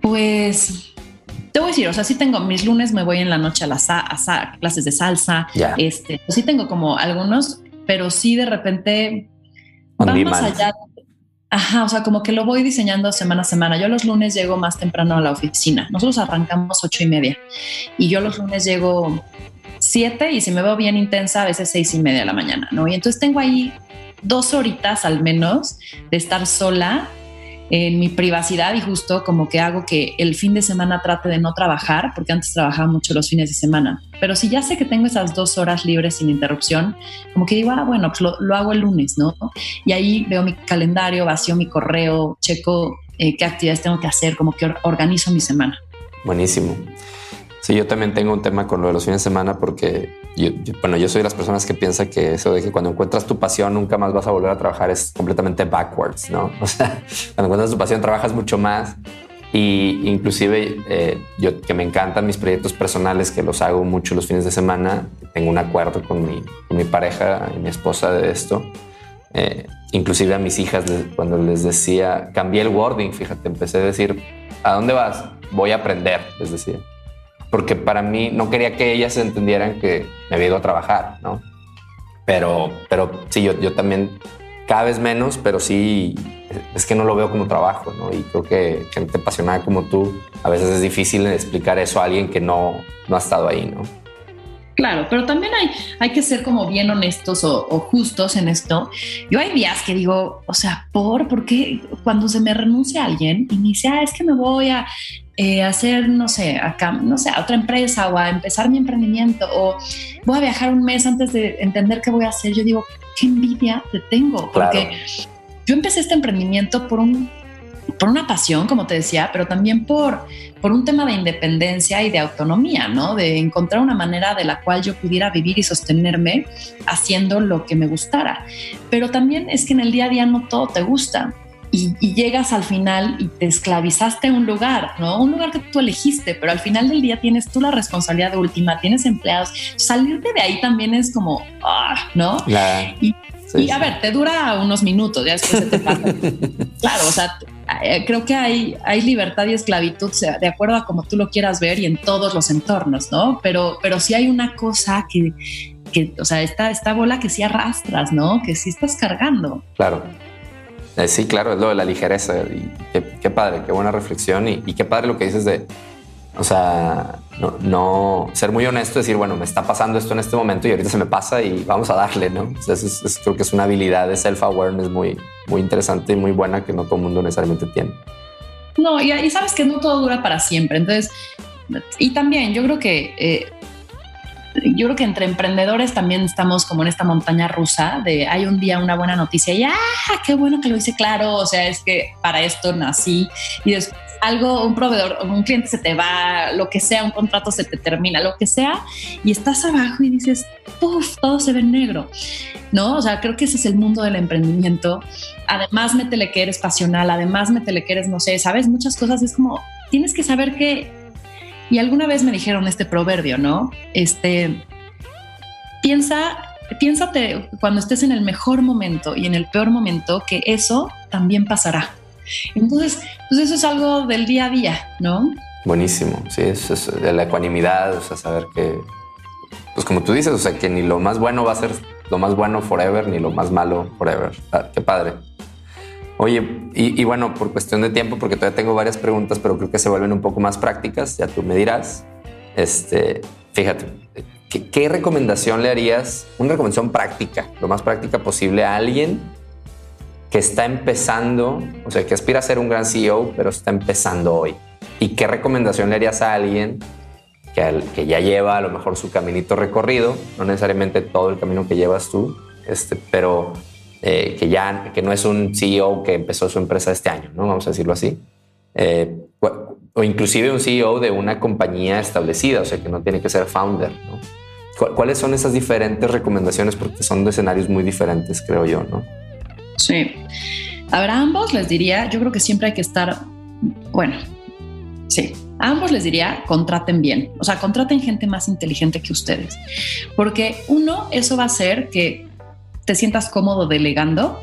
Pues te voy a decir, o sea, sí tengo mis lunes, me voy en la noche a las clases de salsa. Este, sí tengo como algunos, pero sí de repente más allá. Ajá, o sea, como que lo voy diseñando semana a semana. Yo los lunes llego más temprano a la oficina. Nosotros arrancamos ocho y media y yo los lunes llego siete y si me veo bien intensa, a veces seis y media de la mañana, ¿no? Y entonces tengo ahí dos horitas al menos de estar sola en mi privacidad y justo como que hago que el fin de semana trate de no trabajar, porque antes trabajaba mucho los fines de semana. Pero si ya sé que tengo esas dos horas libres sin interrupción, como que digo, ah, bueno, pues lo, hago el lunes, ¿no? Y ahí veo mi calendario, vacío mi correo, checo eh, qué actividades tengo que hacer, como que organizo mi semana. Buenísimo. Sí, yo también tengo un tema con lo de los fines de semana porque yo, bueno, yo soy de las personas que piensa que eso de que cuando encuentras tu pasión nunca más vas a volver a trabajar es completamente backwards, ¿no? O sea, cuando encuentras tu pasión trabajas mucho más y inclusive eh, yo que me encantan mis proyectos personales que los hago mucho los fines de semana, tengo un acuerdo con mi, con mi pareja y mi esposa de esto. Eh, inclusive a mis hijas cuando les decía, cambié el wording, fíjate, empecé a decir, ¿a dónde vas? Voy a aprender, les decía porque para mí no quería que ellas entendieran que me había ido a trabajar, ¿no? Pero, pero sí, yo, yo también cada vez menos, pero sí es que no lo veo como trabajo, ¿no? Y creo que gente apasionada como tú, a veces es difícil explicar eso a alguien que no, no ha estado ahí, ¿no? Claro, pero también hay, hay que ser como bien honestos o, justos en esto. Yo hay días que digo, o sea, ¿por? Porque cuando se me renuncia a alguien y me dice, ah, es que me voy a eh, hacer, no sé, acá, no sé, a otra empresa o a empezar mi emprendimiento o voy a viajar un mes antes de entender qué voy a hacer, yo digo, qué envidia te tengo, porque yo empecé este emprendimiento por un por una pasión, como te decía, pero también por, por un tema de independencia y de autonomía, ¿no? De encontrar una manera de la cual yo pudiera vivir y sostenerme haciendo lo que me gustara. Pero también es que en el día a día no todo te gusta. Y, llegas al final y te esclavizaste a un lugar, ¿no? Un lugar que tú elegiste, pero al final del día tienes tú la responsabilidad de última, tienes empleados. Salirte de ahí también es como, ah, ¿no? Y, y a ver, te dura unos minutos, ya después se te pasa. claro, o sea, creo que hay, hay libertad y esclavitud de acuerdo a como tú lo quieras ver y en todos los entornos, ¿no? Pero, pero sí hay una cosa que, que o sea, esta, esta bola que sí arrastras, ¿no? Que sí estás cargando. Claro. Eh, sí, claro, es lo de la ligereza. Qué, padre, qué buena reflexión y qué padre lo que dices de, o sea, no, ser muy honesto, decir, bueno, me está pasando esto en este momento y ahorita se me pasa y vamos a darle, ¿no? creo que es una habilidad de self-awareness muy, muy interesante y muy buena que no todo el mundo necesariamente tiene. No, y, sabes que no todo dura para siempre. Entonces, y también yo creo que eh, yo creo que entre emprendedores también estamos como en esta montaña rusa de hay un día una buena noticia y ah, qué bueno que lo hice claro. O sea, es que para esto nací y después algo, un proveedor, un cliente se te va, lo que sea, un contrato se te termina, lo que sea, y estás abajo y dices, puff, todo se ve negro, ¿no? O sea, creo que ese es el mundo del emprendimiento. Además, métele que eres pasional, además, métele que eres, no sé, sabes, muchas cosas, es como, tienes que saber que, y alguna vez me dijeron este proverbio, ¿no? Este, piensa piénsate cuando estés en el mejor momento y en el peor momento que eso también pasará. Entonces, pues eso es algo del día a día, ¿no? Buenísimo, sí, eso es de la ecuanimidad, o sea, saber que, pues como tú dices, o sea, que ni lo más bueno va a ser lo más bueno forever, ni lo más malo forever. Ah, qué padre. Oye, y, bueno, por cuestión de tiempo, porque todavía tengo varias preguntas, pero creo que se vuelven un poco más prácticas, ya tú me dirás. Este, fíjate, ¿qué, qué recomendación le harías? Una recomendación práctica, lo más práctica posible a alguien que está empezando, o sea, que aspira a ser un gran CEO, pero está empezando hoy? ¿Y qué recomendación le harías a alguien que, ya lleva a lo mejor su caminito recorrido, no necesariamente todo el camino que llevas tú, este, pero eh, que ya que no es un CEO que empezó su empresa este año, ¿no? Vamos a decirlo así. Eh, o inclusive un CEO de una compañía establecida, o sea, que no tiene que ser founder, ¿no? ¿Cuáles son esas diferentes recomendaciones? Porque son escenarios muy diferentes, creo yo, ¿no? Sí. A ver, ambos les diría, yo creo que siempre hay que estar, bueno, sí, A ambos les diría, contraten bien, o sea, contraten gente más inteligente que ustedes, porque uno, eso va a hacer que te sientas cómodo delegando.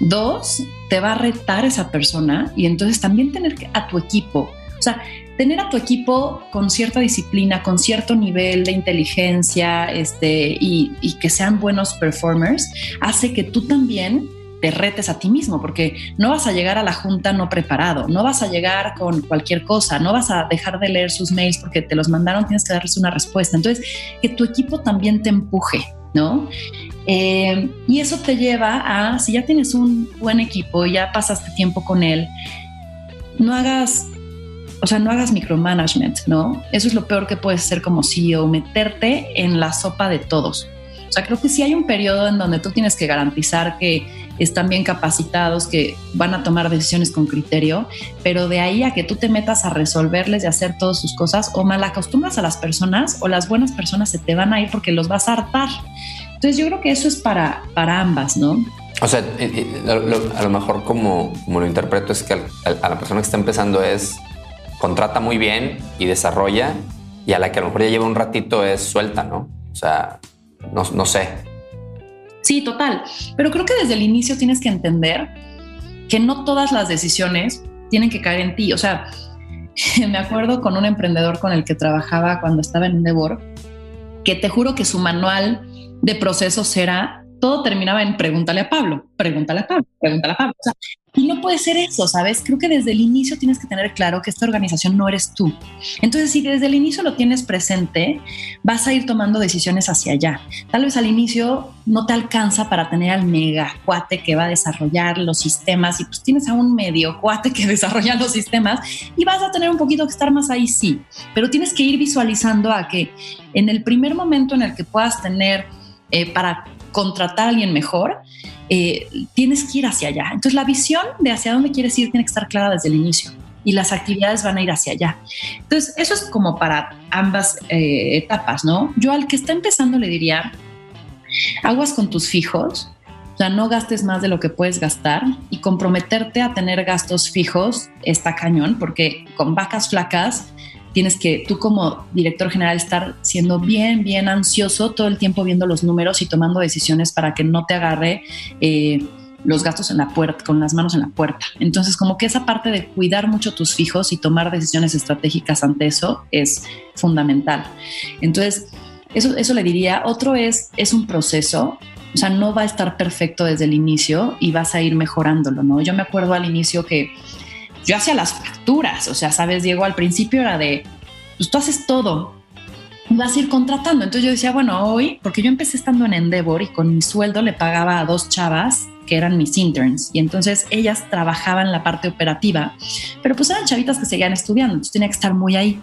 Dos, te va a retar esa persona y entonces también tener a tu equipo, o sea, tener a tu equipo con cierta disciplina, con cierto nivel de inteligencia este, y, y que sean buenos performers, hace que tú también te retes a ti mismo, porque no vas a llegar a la junta no preparado, no vas a llegar con cualquier cosa, no vas a dejar de leer sus mails porque te los mandaron, tienes que darles una respuesta. Entonces, que tu equipo también te empuje, ¿no? Eh, y eso te lleva a, si ya tienes un buen equipo, ya pasaste tiempo con él, no hagas, o sea, no hagas micromanagement, ¿no? Eso es lo peor que puedes hacer como CEO, meterte en la sopa de todos. O sea, creo que si hay un periodo en donde tú tienes que garantizar que están bien capacitados, que van a tomar decisiones con criterio, pero de ahí a que tú te metas a resolverles y hacer todas sus cosas, o mal acostumbras a las personas o las buenas personas se te van a ir porque los vas a hartar. Entonces yo creo que eso es para, para ambas, ¿no? O sea, a lo mejor como, como lo interpreto es que a la persona que está empezando es contrata muy bien y desarrolla y a la que a lo mejor ya lleva un ratito es suelta, ¿no? O sea, no, no sé, Sí, total. Pero creo que desde el inicio tienes que entender que no todas las decisiones tienen que caer en ti. O sea, me acuerdo con un emprendedor con el que trabajaba cuando estaba en Endeavor, que te juro que su manual de procesos era todo terminaba en pregúntale a Pablo, pregúntale a Pablo, pregúntale a Pablo. O sea, y no puede ser eso, ¿sabes? Creo que desde el inicio tienes que tener claro que esta organización no eres tú. Entonces, si desde el inicio lo tienes presente, vas a ir tomando decisiones hacia allá. Tal vez al inicio no te alcanza para tener al mega cuate que va a desarrollar los sistemas y pues tienes a un medio cuate que desarrolla los sistemas y vas a tener un poquito que estar más ahí, sí. Pero tienes que ir visualizando a que en el primer momento en el que puedas tener eh, para contratar a alguien mejor, eh, tienes que ir hacia allá. Entonces la visión de hacia dónde quieres ir tiene que estar clara desde el inicio y las actividades van a ir hacia allá. Entonces eso es como para ambas eh, etapas, ¿no? Yo al que está empezando le diría, aguas con tus fijos, o sea, no gastes más de lo que puedes gastar y comprometerte a tener gastos fijos está cañón porque con vacas flacas tienes que tú como director general estar siendo bien, bien ansioso todo el tiempo viendo los números y tomando decisiones para que no te agarre eh, los gastos en la puerta, con las manos en la puerta. Entonces, como que esa parte de cuidar mucho tus fijos y tomar decisiones estratégicas ante eso es fundamental. Entonces, eso, eso le diría. Otro es, es un proceso. O sea, no va a estar perfecto desde el inicio y vas a ir mejorándolo, ¿no? Yo me acuerdo al inicio que yo hacía las facturas, o sea, sabes, Diego, al principio era de, pues tú haces todo, vas a ir contratando. Entonces yo decía, bueno, hoy, porque yo empecé estando en Endeavor y con mi sueldo le pagaba a dos chavas que eran mis interns y entonces ellas trabajaban la parte operativa, pero pues eran chavitas que seguían estudiando, entonces tenía que estar muy ahí.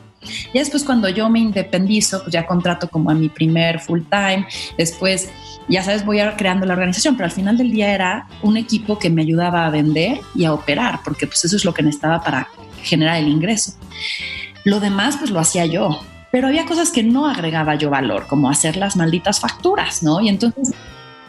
Y después cuando yo me independizo, pues ya contrato como a mi primer full time, después ya sabes, voy a creando la organización, pero al final del día era un equipo que me ayudaba a vender y a operar, porque pues eso es lo que necesitaba para generar el ingreso. Lo demás pues lo hacía yo, pero había cosas que no agregaba yo valor, como hacer las malditas facturas, ¿no? Y entonces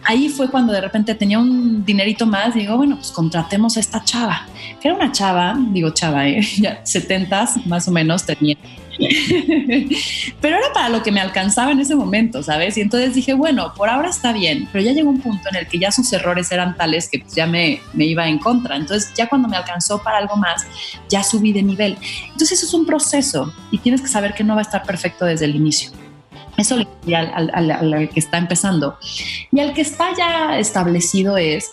ahí fue cuando de repente tenía un dinerito más, digo, bueno, pues contratemos a esta chava, que era una chava, digo chava, ¿eh? ya 70 más o menos tenía pero era para lo que me alcanzaba en ese momento, ¿sabes? Y entonces dije, bueno, por ahora está bien, pero ya llegó un punto en el que ya sus errores eran tales que pues, ya me, me iba en contra. Entonces ya cuando me alcanzó para algo más, ya subí de nivel. Entonces eso es un proceso y tienes que saber que no va a estar perfecto desde el inicio. Eso le diría al, que está empezando. Y al que está ya establecido es,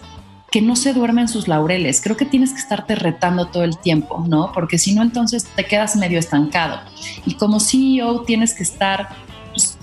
que no se duerme en sus laureles. Creo que tienes que estarte retando todo el tiempo, ¿no? Porque si no, entonces te quedas medio estancado. Y como CEO tienes que estar pues,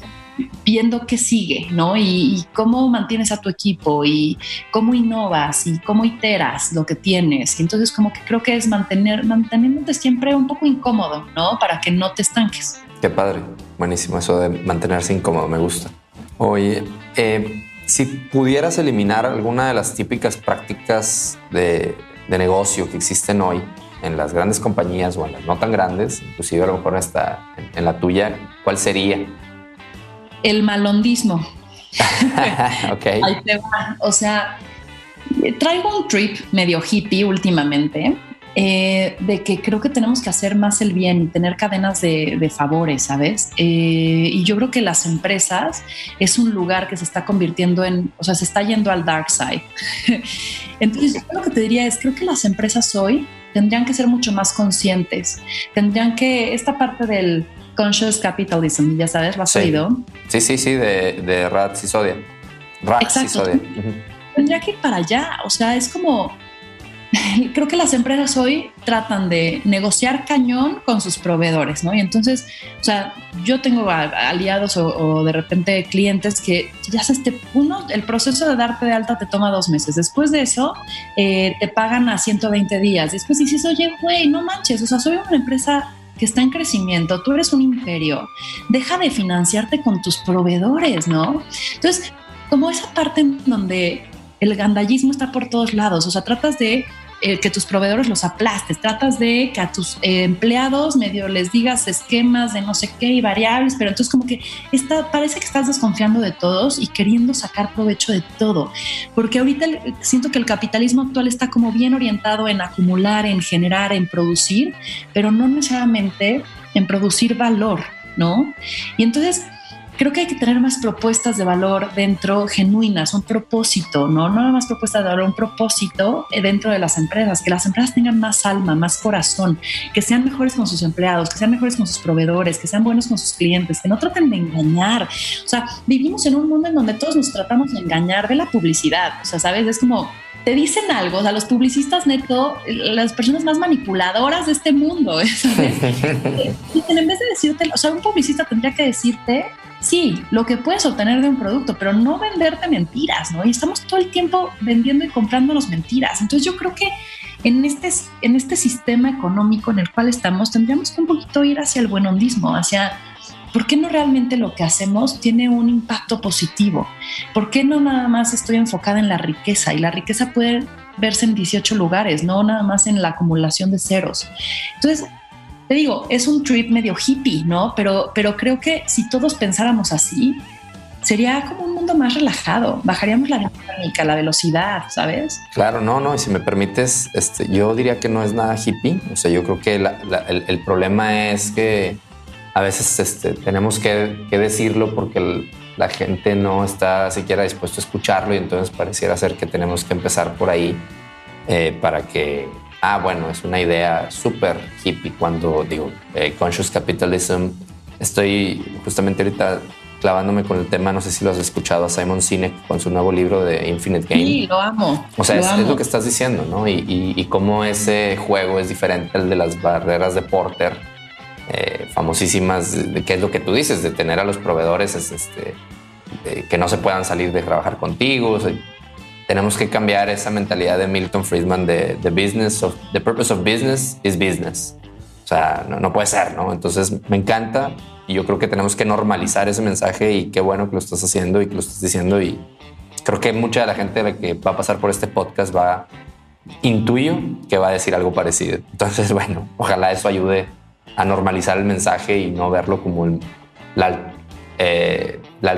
viendo qué sigue, ¿no? Y, cómo mantienes a tu equipo y cómo innovas y cómo iteras lo que tienes. Entonces como que creo que es mantener, manteniéndote siempre un poco incómodo, ¿no? Para que no te estanques. Qué padre, buenísimo eso de mantenerse incómodo, me gusta. Oye, eh, si pudieras eliminar alguna de las típicas prácticas de, negocio que existen hoy en las grandes compañías o en las no tan grandes, inclusive a lo mejor está en, la tuya, ¿cuál sería? El malondismo. ok. Ahí te va. O sea, traigo un trip medio hippie últimamente eh, de que creo que tenemos que hacer más el bien y tener cadenas de, favores, ¿sabes? Eh, y yo creo que las empresas es un lugar que se está convirtiendo en, o sea, se está yendo al dark side. Entonces, yo lo que te diría es, creo que las empresas hoy tendrían que ser mucho más conscientes, tendrían que, esta parte del conscious capitalism, ya sabes, ¿lo has oído? Sí, sí, sí, de, de Rat Sisodia. Rat Sisodia. Tendría que ir para allá, o sea, es como creo que las empresas hoy tratan de negociar cañón con sus proveedores, ¿no? Y entonces, o sea, yo tengo aliados o, de repente clientes que ya sabes, te, uno, el proceso de darte de alta te toma dos meses. Después de eso, eh, te pagan a 120 días. Después dices, oye, güey, no manches, o sea, soy una empresa que está en crecimiento, tú eres un imperio, deja de financiarte con tus proveedores, ¿no? Entonces, como esa parte en donde el gandallismo está por todos lados, o sea, tratas de eh, que tus proveedores los aplastes, tratas de que a tus eh, empleados medio les digas esquemas de no sé qué y variables, pero entonces como que está, parece que estás desconfiando de todos y queriendo sacar provecho de todo, porque ahorita siento que el capitalismo actual está como bien orientado en acumular, en generar, en producir, pero no necesariamente en producir valor, ¿no? Y entonces creo que hay que tener más propuestas de valor dentro genuinas, un propósito, ¿no? No nada más propuestas de valor, un propósito eh, dentro de las empresas, que las empresas tengan más alma, más corazón, que sean mejores con sus empleados, que sean mejores con sus proveedores, que sean buenos con sus clientes, que no traten de engañar. O sea, vivimos en un mundo en donde todos nos tratamos de engañar de la publicidad. O sea, ¿sabes? Es como te dicen algo, o sea, los publicistas neto, las personas más manipuladoras de este mundo, ¿sabes? en vez de decirte, o sea, un publicista tendría que decirte sí, lo que puedes obtener de un producto, pero no venderte mentiras, ¿no? Y estamos todo el tiempo vendiendo y comprándonos mentiras. Entonces yo creo que en este, en este sistema económico en el cual estamos, tendríamos que un poquito ir hacia el buenondismo, hacia ¿por qué no realmente lo que hacemos tiene un impacto positivo? ¿Por qué no nada más estoy enfocada en la riqueza? Y la riqueza puede verse en 18 lugares, no nada más en la acumulación de ceros. Entonces, te digo, es un trip medio hippie, ¿no? Pero, pero creo que si todos pensáramos así, sería como un mundo más relajado. Bajaríamos la dinámica, la velocidad, ¿sabes? Claro, no, no. Y si me permites, este, yo diría que no es nada hippie. O sea, yo creo que el, problema es que a veces este, tenemos que, decirlo porque la gente no está siquiera dispuesto a escucharlo y entonces pareciera ser que tenemos que empezar por ahí eh, para que ah, bueno, es una idea súper hippie cuando digo eh, conscious capitalism. Estoy justamente ahorita clavándome con el tema, no sé si lo has escuchado a Simon Sinek con su nuevo libro de Infinite Game. Sí, lo amo. O sea, es, lo que estás diciendo, ¿no? Y, cómo ese juego es diferente al de las barreras de Porter, eh, famosísimas, qué es lo que tú dices, de tener a los proveedores este, que no se puedan salir de trabajar contigo tenemos que cambiar esa mentalidad de Milton Friedman de the business of the purpose of business is business. O sea, no, puede ser, ¿no? Entonces me encanta y yo creo que tenemos que normalizar ese mensaje y qué bueno que lo estás haciendo y que lo estás diciendo y creo que mucha de la gente que va a pasar por este podcast va intuyo que va a decir algo parecido. Entonces, bueno, ojalá eso ayude a normalizar el mensaje y no verlo como el, la eh, la,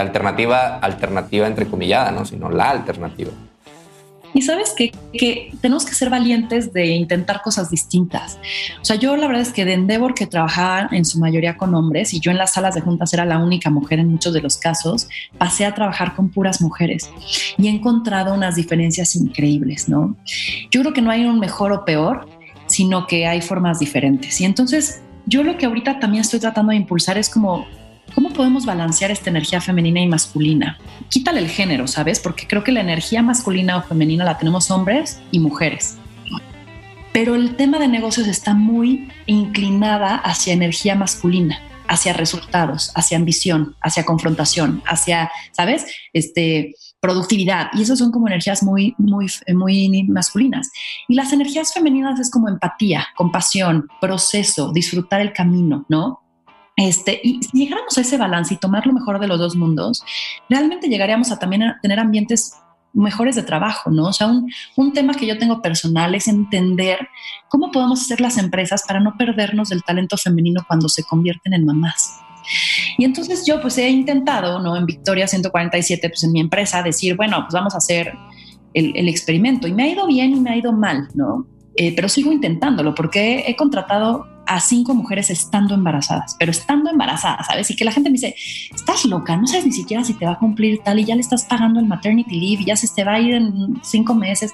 alternativa, alternativa entrecomillada, ¿no? sino la alternativa. Y sabes que, que tenemos que ser valientes de intentar cosas distintas. O sea, yo la verdad es que de Endeavor, que trabajaba en su mayoría con hombres, y yo en las salas de juntas era la única mujer en muchos de los casos, pasé a trabajar con puras mujeres y he encontrado unas diferencias increíbles, ¿no? Yo creo que no hay un mejor o peor, sino que hay formas diferentes. Y entonces, yo lo que ahorita también estoy tratando de impulsar es como ¿Cómo podemos balancear esta energía femenina y masculina? Quítale el género, ¿sabes? Porque creo que la energía masculina o femenina la tenemos hombres y mujeres. Pero el tema de negocios está muy inclinada hacia energía masculina, hacia resultados, hacia ambición, hacia confrontación, hacia, ¿sabes? Este, productividad. Y eso son como energías muy, muy, muy masculinas. Y las energías femeninas es como empatía, compasión, proceso, disfrutar el camino, ¿no? Este, y si llegáramos a ese balance y tomar lo mejor de los dos mundos, realmente llegaríamos a también a tener ambientes mejores de trabajo, ¿no? O sea, un, un, tema que yo tengo personal es entender cómo podemos hacer las empresas para no perdernos del talento femenino cuando se convierten en mamás. Y entonces yo pues he intentado, ¿no? En Victoria 147, pues en mi empresa, decir, bueno, pues vamos a hacer el, el experimento. Y me ha ido bien y me ha ido mal, ¿no? eh, pero sigo intentándolo porque he contratado a cinco mujeres estando embarazadas, pero estando embarazadas, ¿sabes? Y que la gente me dice, estás loca, no sabes ni siquiera si te va a cumplir tal y ya le estás pagando el maternity leave y ya se te va a ir en cinco meses.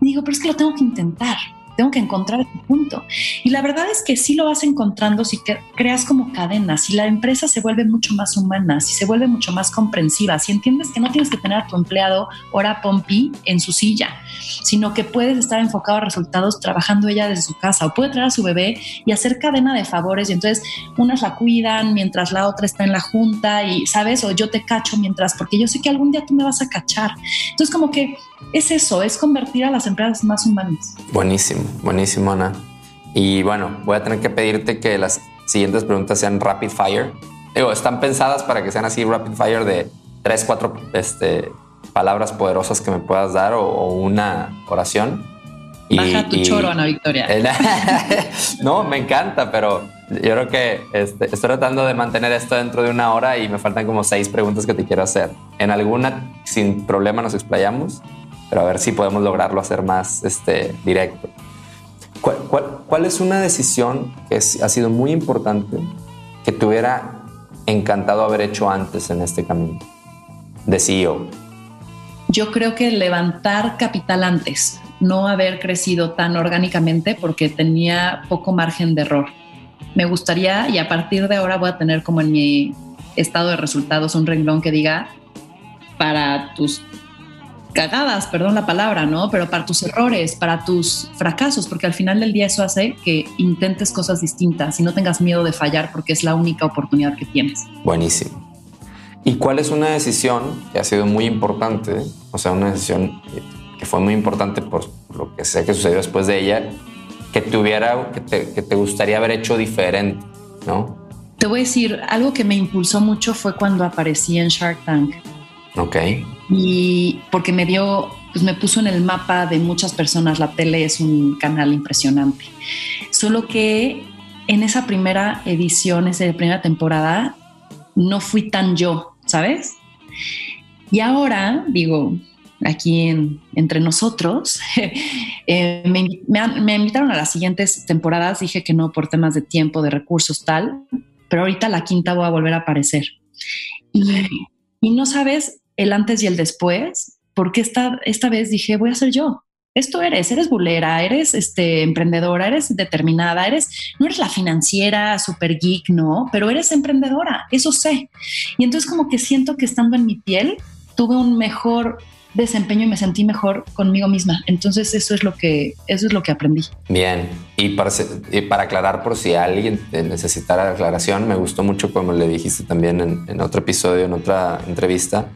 Y digo, pero es que lo tengo que intentar tengo que encontrar ese punto. Y la verdad es que sí lo vas encontrando si creas como cadenas, si la empresa se vuelve mucho más humana, si se vuelve mucho más comprensiva, si entiendes que no tienes que tener a tu empleado hora pompi en su silla, sino que puedes estar enfocado a resultados trabajando ella desde su casa o puede traer a su bebé y hacer cadena de favores y entonces unas la cuidan mientras la otra está en la junta y sabes o yo te cacho mientras porque yo sé que algún día tú me vas a cachar. Entonces como que es eso, es convertir a las empresas más humanas. Buenísimo, buenísimo, Ana. Y bueno, voy a tener que pedirte que las siguientes preguntas sean rapid fire. Digo, están pensadas para que sean así rapid fire de tres, cuatro este, palabras poderosas que me puedas dar o, una oración. Baja tu choro, Ana Victoria. no, me encanta, pero yo creo que este, estoy tratando de mantener esto dentro de una hora y me faltan como seis preguntas que te quiero hacer. En alguna, sin problema, nos explayamos pero a ver si podemos lograrlo hacer más este, directo. ¿Cuál, es una decisión que ha sido muy importante que te hubiera encantado haber hecho antes en este camino de CEO? Yo creo que levantar capital antes, no haber crecido tan orgánicamente porque tenía poco margen de error. Me gustaría, y a partir de ahora voy a tener como en mi estado de resultados un renglón que diga para tus cagadas, perdón la palabra, ¿no? Pero para tus errores, para tus fracasos, porque al final del día eso hace que intentes cosas distintas y no tengas miedo de fallar porque es la única oportunidad que tienes. Buenísimo. ¿Y cuál es una decisión que ha sido muy importante? O sea, una decisión que fue muy importante por lo que sea que sucedió después de ella, que te hubiera, que te, que te gustaría haber hecho diferente, ¿no? Te voy a decir, algo que me impulsó mucho fue cuando aparecí en Shark Tank. Ok. Y porque me dio, pues me puso en el mapa de muchas personas. La tele es un canal impresionante. Solo que en esa primera edición, esa primera temporada, no fui tan yo, ¿sabes? Y ahora, digo, aquí entre nosotros, eh, me, me, invitaron a las siguientes temporadas, dije que no por temas de tiempo, de recursos, tal, pero ahorita la quinta voy a volver a aparecer. Y, y no sabes el antes y el después, porque esta, esta vez dije, voy a ser yo. Esto eres, eres bulera, eres este, emprendedora, eres determinada, eres, no eres la financiera, super geek, no, pero eres emprendedora, eso sé. Y entonces como que siento que estando en mi piel, tuve un mejor desempeño y me sentí mejor conmigo misma. Entonces eso es lo que, eso es lo que aprendí. Bien, y para, para aclarar por si alguien necesitara aclaración, me gustó mucho como le dijiste también en otro episodio, en otra entrevista,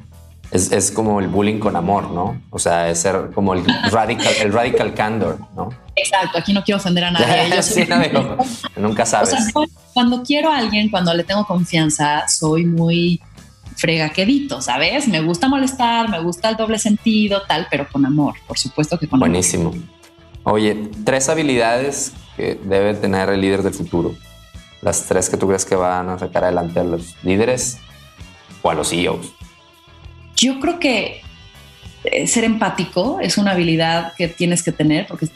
es, como el bullying con amor, ¿no? O sea, es ser como el radical, el radical candor, ¿no? Exacto, aquí no quiero ofender a nadie. sí, no, nunca sabes. cuando quiero a alguien, cuando le tengo confianza, soy muy fregaquedito, ¿sabes? Me gusta molestar, me gusta el doble sentido, tal, pero con amor, por supuesto que con Buenísimo. amor. Buenísimo. Oye, tres habilidades que debe tener el líder del futuro. Las tres que tú crees que van a sacar adelante a los líderes o a los CEOs. Yo creo que eh, ser empático es una habilidad que tienes que tener porque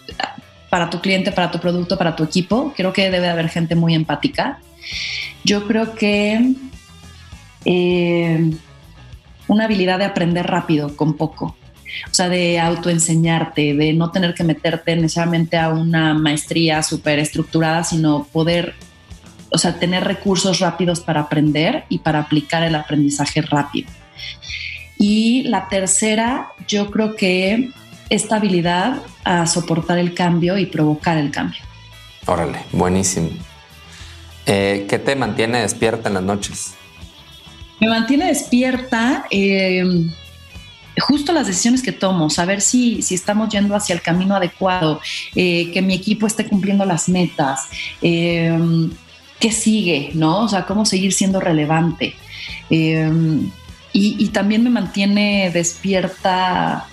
para tu cliente, para tu producto, para tu equipo, creo que debe haber gente muy empática. Yo creo que eh, una habilidad de aprender rápido con poco. O sea, de autoenseñarte, de no tener que meterte necesariamente a una maestría súper estructurada, sino poder, o sea, tener recursos rápidos para aprender y para aplicar el aprendizaje rápido. Y la tercera, yo creo que esta habilidad a soportar el cambio y provocar el cambio. Órale, buenísimo. Eh, ¿Qué te mantiene despierta en las noches? Me mantiene despierta em, justo las decisiones que tomo, saber si, si estamos yendo hacia el camino adecuado, eh, que mi equipo esté cumpliendo las metas, em, qué sigue, ¿no? O sea, cómo seguir siendo relevante. Em, y, también me mantiene despierta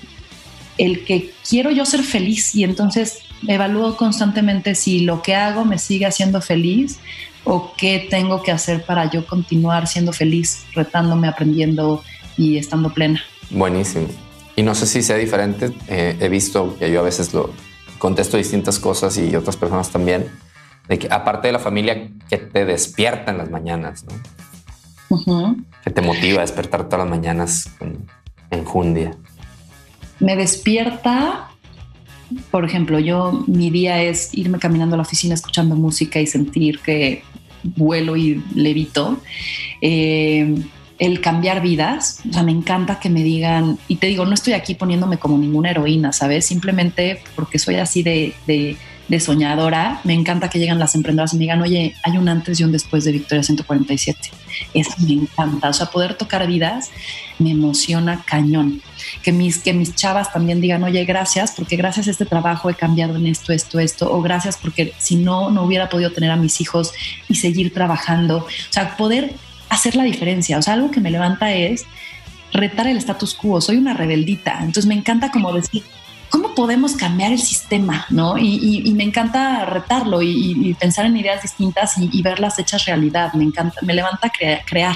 el que quiero yo ser feliz y entonces evalúo constantemente si lo que hago me sigue haciendo feliz o qué tengo que hacer para yo continuar siendo feliz, retándome, aprendiendo y estando plena. Buenísimo. Y no sé si sea diferente, eh, he visto que yo a veces lo contesto distintas cosas y otras personas también, de que aparte de la familia que te despierta en las mañanas, ¿no? Que te motiva a despertar todas las mañanas con enjundia. Me despierta, por ejemplo, yo mi día es irme caminando a la oficina escuchando música y sentir que vuelo y levito. Eh, el cambiar vidas, o sea, me encanta que me digan, y te digo, no estoy aquí poniéndome como ninguna heroína, ¿sabes? Simplemente porque soy así de, de, soñadora, me encanta que lleguen las emprendedoras y me digan, oye, hay un antes y un después de Victoria 147. Eso me encanta, o sea, poder tocar vidas me emociona cañón. Que mis, que mis chavas también digan, oye, gracias, porque gracias a este trabajo he cambiado en esto, esto, esto, o gracias porque si no, no hubiera podido tener a mis hijos y seguir trabajando. O sea, poder hacer la diferencia. O sea, algo que me levanta es retar el status quo. Soy una rebeldita. Entonces me encanta como decir, ¿cómo podemos cambiar el sistema? ¿no? Y, me encanta retarlo y, pensar en ideas distintas y, verlas hechas realidad. Me encanta, me levanta crear.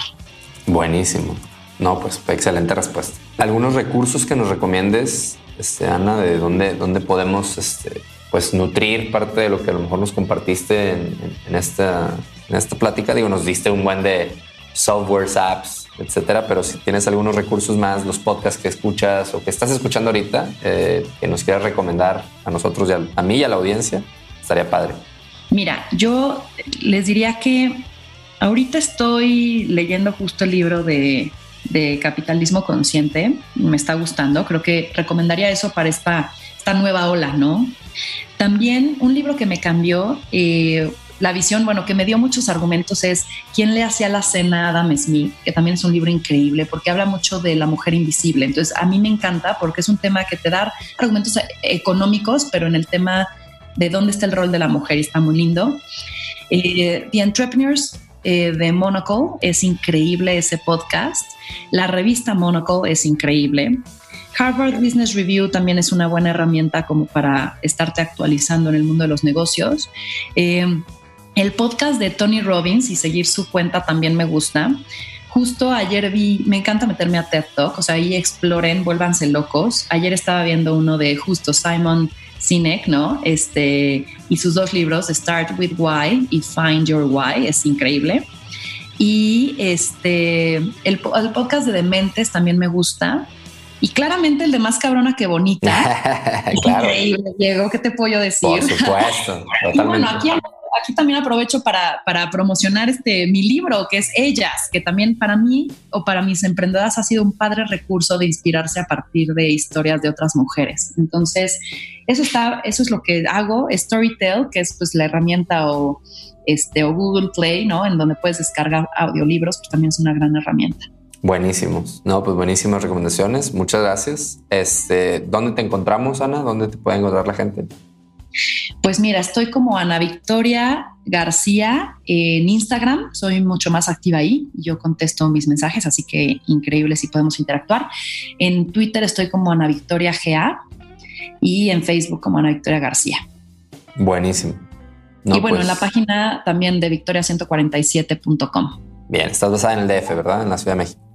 Buenísimo. No, pues excelente respuesta. ¿Algunos recursos que nos recomiendes, este, Ana, de dónde, dónde podemos este, pues, nutrir parte de lo que a lo mejor nos compartiste en, esta, en esta plática? Digo, nos diste un buen de softwares, apps, etcétera. Pero si tienes algunos recursos más, los podcasts que escuchas o que estás escuchando ahorita, eh, que nos quieras recomendar a nosotros, y a, mí y a la audiencia, estaría padre. Mira, yo les diría que ahorita estoy leyendo justo el libro de, capitalismo consciente. Me está gustando. Creo que recomendaría eso para esta, esta nueva ola, ¿no? También un libro que me cambió. Eh, la visión, bueno, que me dio muchos argumentos es ¿Quién le hacía la cena a Adam Smith? Que también es un libro increíble porque habla mucho de la mujer invisible. Entonces, a mí me encanta porque es un tema que te da argumentos económicos, pero en el tema de dónde está el rol de la mujer y está muy lindo. Eh, The Entrepreneurs eh, de Monocle es increíble ese podcast. La revista Monocle es increíble. Harvard Business Review también es una buena herramienta como para estarte actualizando en el mundo de los negocios. Eh, el podcast de Tony Robbins y seguir su cuenta también me gusta. Justo ayer vi, me encanta meterme a TED Talk, o sea, ahí exploren, vuélvanse locos. Ayer estaba viendo uno de justo Simon Sinek, ¿no? Este, y sus dos libros, Start with Why y Find Your Why, es increíble. Y este, el, el podcast de Dementes también me gusta. Y claramente el de más cabrona que bonita. Increíble, Diego, ¿qué te puedo decir? Por supuesto, totalmente. bueno, aquí aquí también aprovecho para, para, promocionar este, mi libro, que es Ellas, que también para mí o para mis emprendedoras ha sido un padre recurso de inspirarse a partir de historias de otras mujeres. Entonces, eso, está, eso es lo que hago. Storytel, que es pues la herramienta o, este, o Google Play, ¿no? En donde puedes descargar audiolibros, pues también es una gran herramienta. Buenísimos. No, pues buenísimas recomendaciones. Muchas gracias. Este, ¿dónde te encontramos, Ana? ¿Dónde te puede encontrar la gente? Pues mira, estoy como Ana Victoria García en Instagram, soy mucho más activa ahí, yo contesto mis mensajes, así que increíble si podemos interactuar. En Twitter estoy como Ana Victoria GA y en Facebook como Ana Victoria García. Buenísimo. y bueno, en la pues página también de victoria147.com. Bien, estás basada en el DF, ¿verdad? En la Ciudad de México.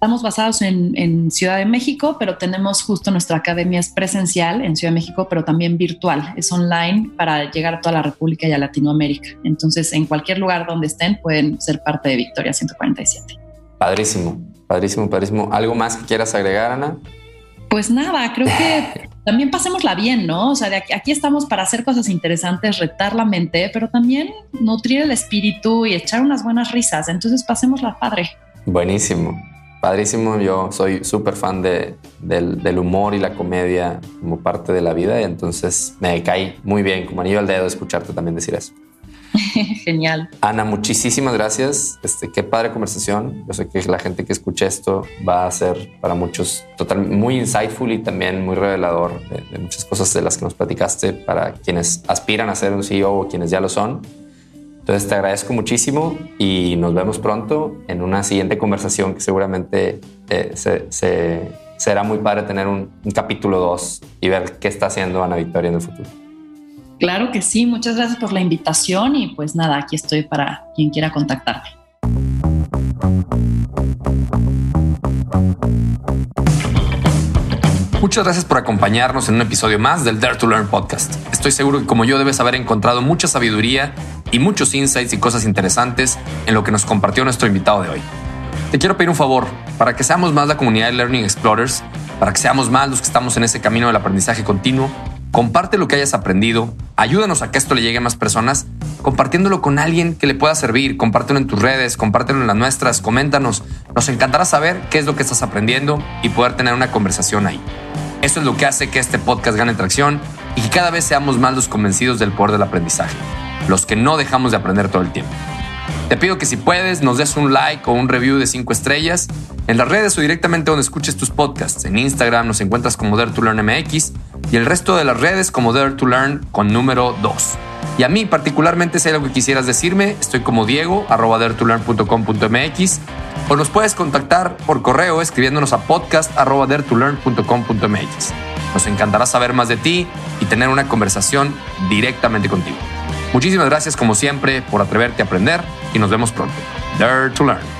Estamos basados en, Ciudad de México, pero tenemos justo nuestra academia es presencial en Ciudad de México, pero también virtual. Es online para llegar a toda la República y a Latinoamérica. Entonces, en cualquier lugar donde estén, pueden ser parte de Victoria 147. Padrísimo, padrísimo, padrísimo. ¿Algo más que quieras agregar, Ana? Pues nada, creo que también pasémosla bien, ¿no? O sea, de aquí, aquí, estamos para hacer cosas interesantes, retar la mente, pero también nutrir el espíritu y echar unas buenas risas. Entonces, pasémosla padre. Buenísimo. Padrísimo, yo soy súper fan de, del, humor y la comedia como parte de la vida y entonces me cae muy bien, como anillo al dedo, escucharte también decir eso. Genial. Ana, muchísimas gracias. Este, qué padre conversación. Yo sé que la gente que escuche esto va a ser para muchos total, muy insightful y también muy revelador de, de muchas cosas de las que nos platicaste para quienes aspiran a ser un CEO o quienes ya lo son. Entonces te agradezco muchísimo y nos vemos pronto en una siguiente conversación que seguramente eh, se, será muy padre tener un, un capítulo 2 y ver qué está haciendo Ana Victoria en el futuro. Claro que sí, muchas gracias por la invitación y pues nada, aquí estoy para quien quiera contactarme. Muchas gracias por acompañarnos en un episodio más del Dare to Learn podcast. Estoy seguro que como yo debes haber encontrado mucha sabiduría y muchos insights y cosas interesantes en lo que nos compartió nuestro invitado de hoy. Te quiero pedir un favor, para que seamos más la comunidad de Learning Explorers, para que seamos más los que estamos en ese camino del aprendizaje continuo, comparte lo que hayas aprendido, ayúdanos a que esto le llegue a más personas, compartiéndolo con alguien que le pueda servir, compártelo en tus redes, compártelo en las nuestras, coméntanos. Nos encantará saber qué es lo que estás aprendiendo y poder tener una conversación ahí. Eso es lo que hace que este podcast gane tracción y que cada vez seamos más los convencidos del poder del aprendizaje, los que no dejamos de aprender todo el tiempo. Te pido que si puedes nos des un like o un review de 5 estrellas en las redes o directamente donde escuches tus podcasts. En Instagram nos encuentras como Dare y el resto de las redes como Dare to Learn con número 2. Y a mí particularmente si hay algo que quisieras decirme, estoy como Diego arroba daretolearn.com.mx o nos puedes contactar por correo escribiéndonos a podcast arroba daretolearn.com.mx. Nos encantará saber más de ti y tener una conversación directamente contigo. Muchísimas gracias como siempre por atreverte a aprender y nos vemos pronto. Dare to Learn.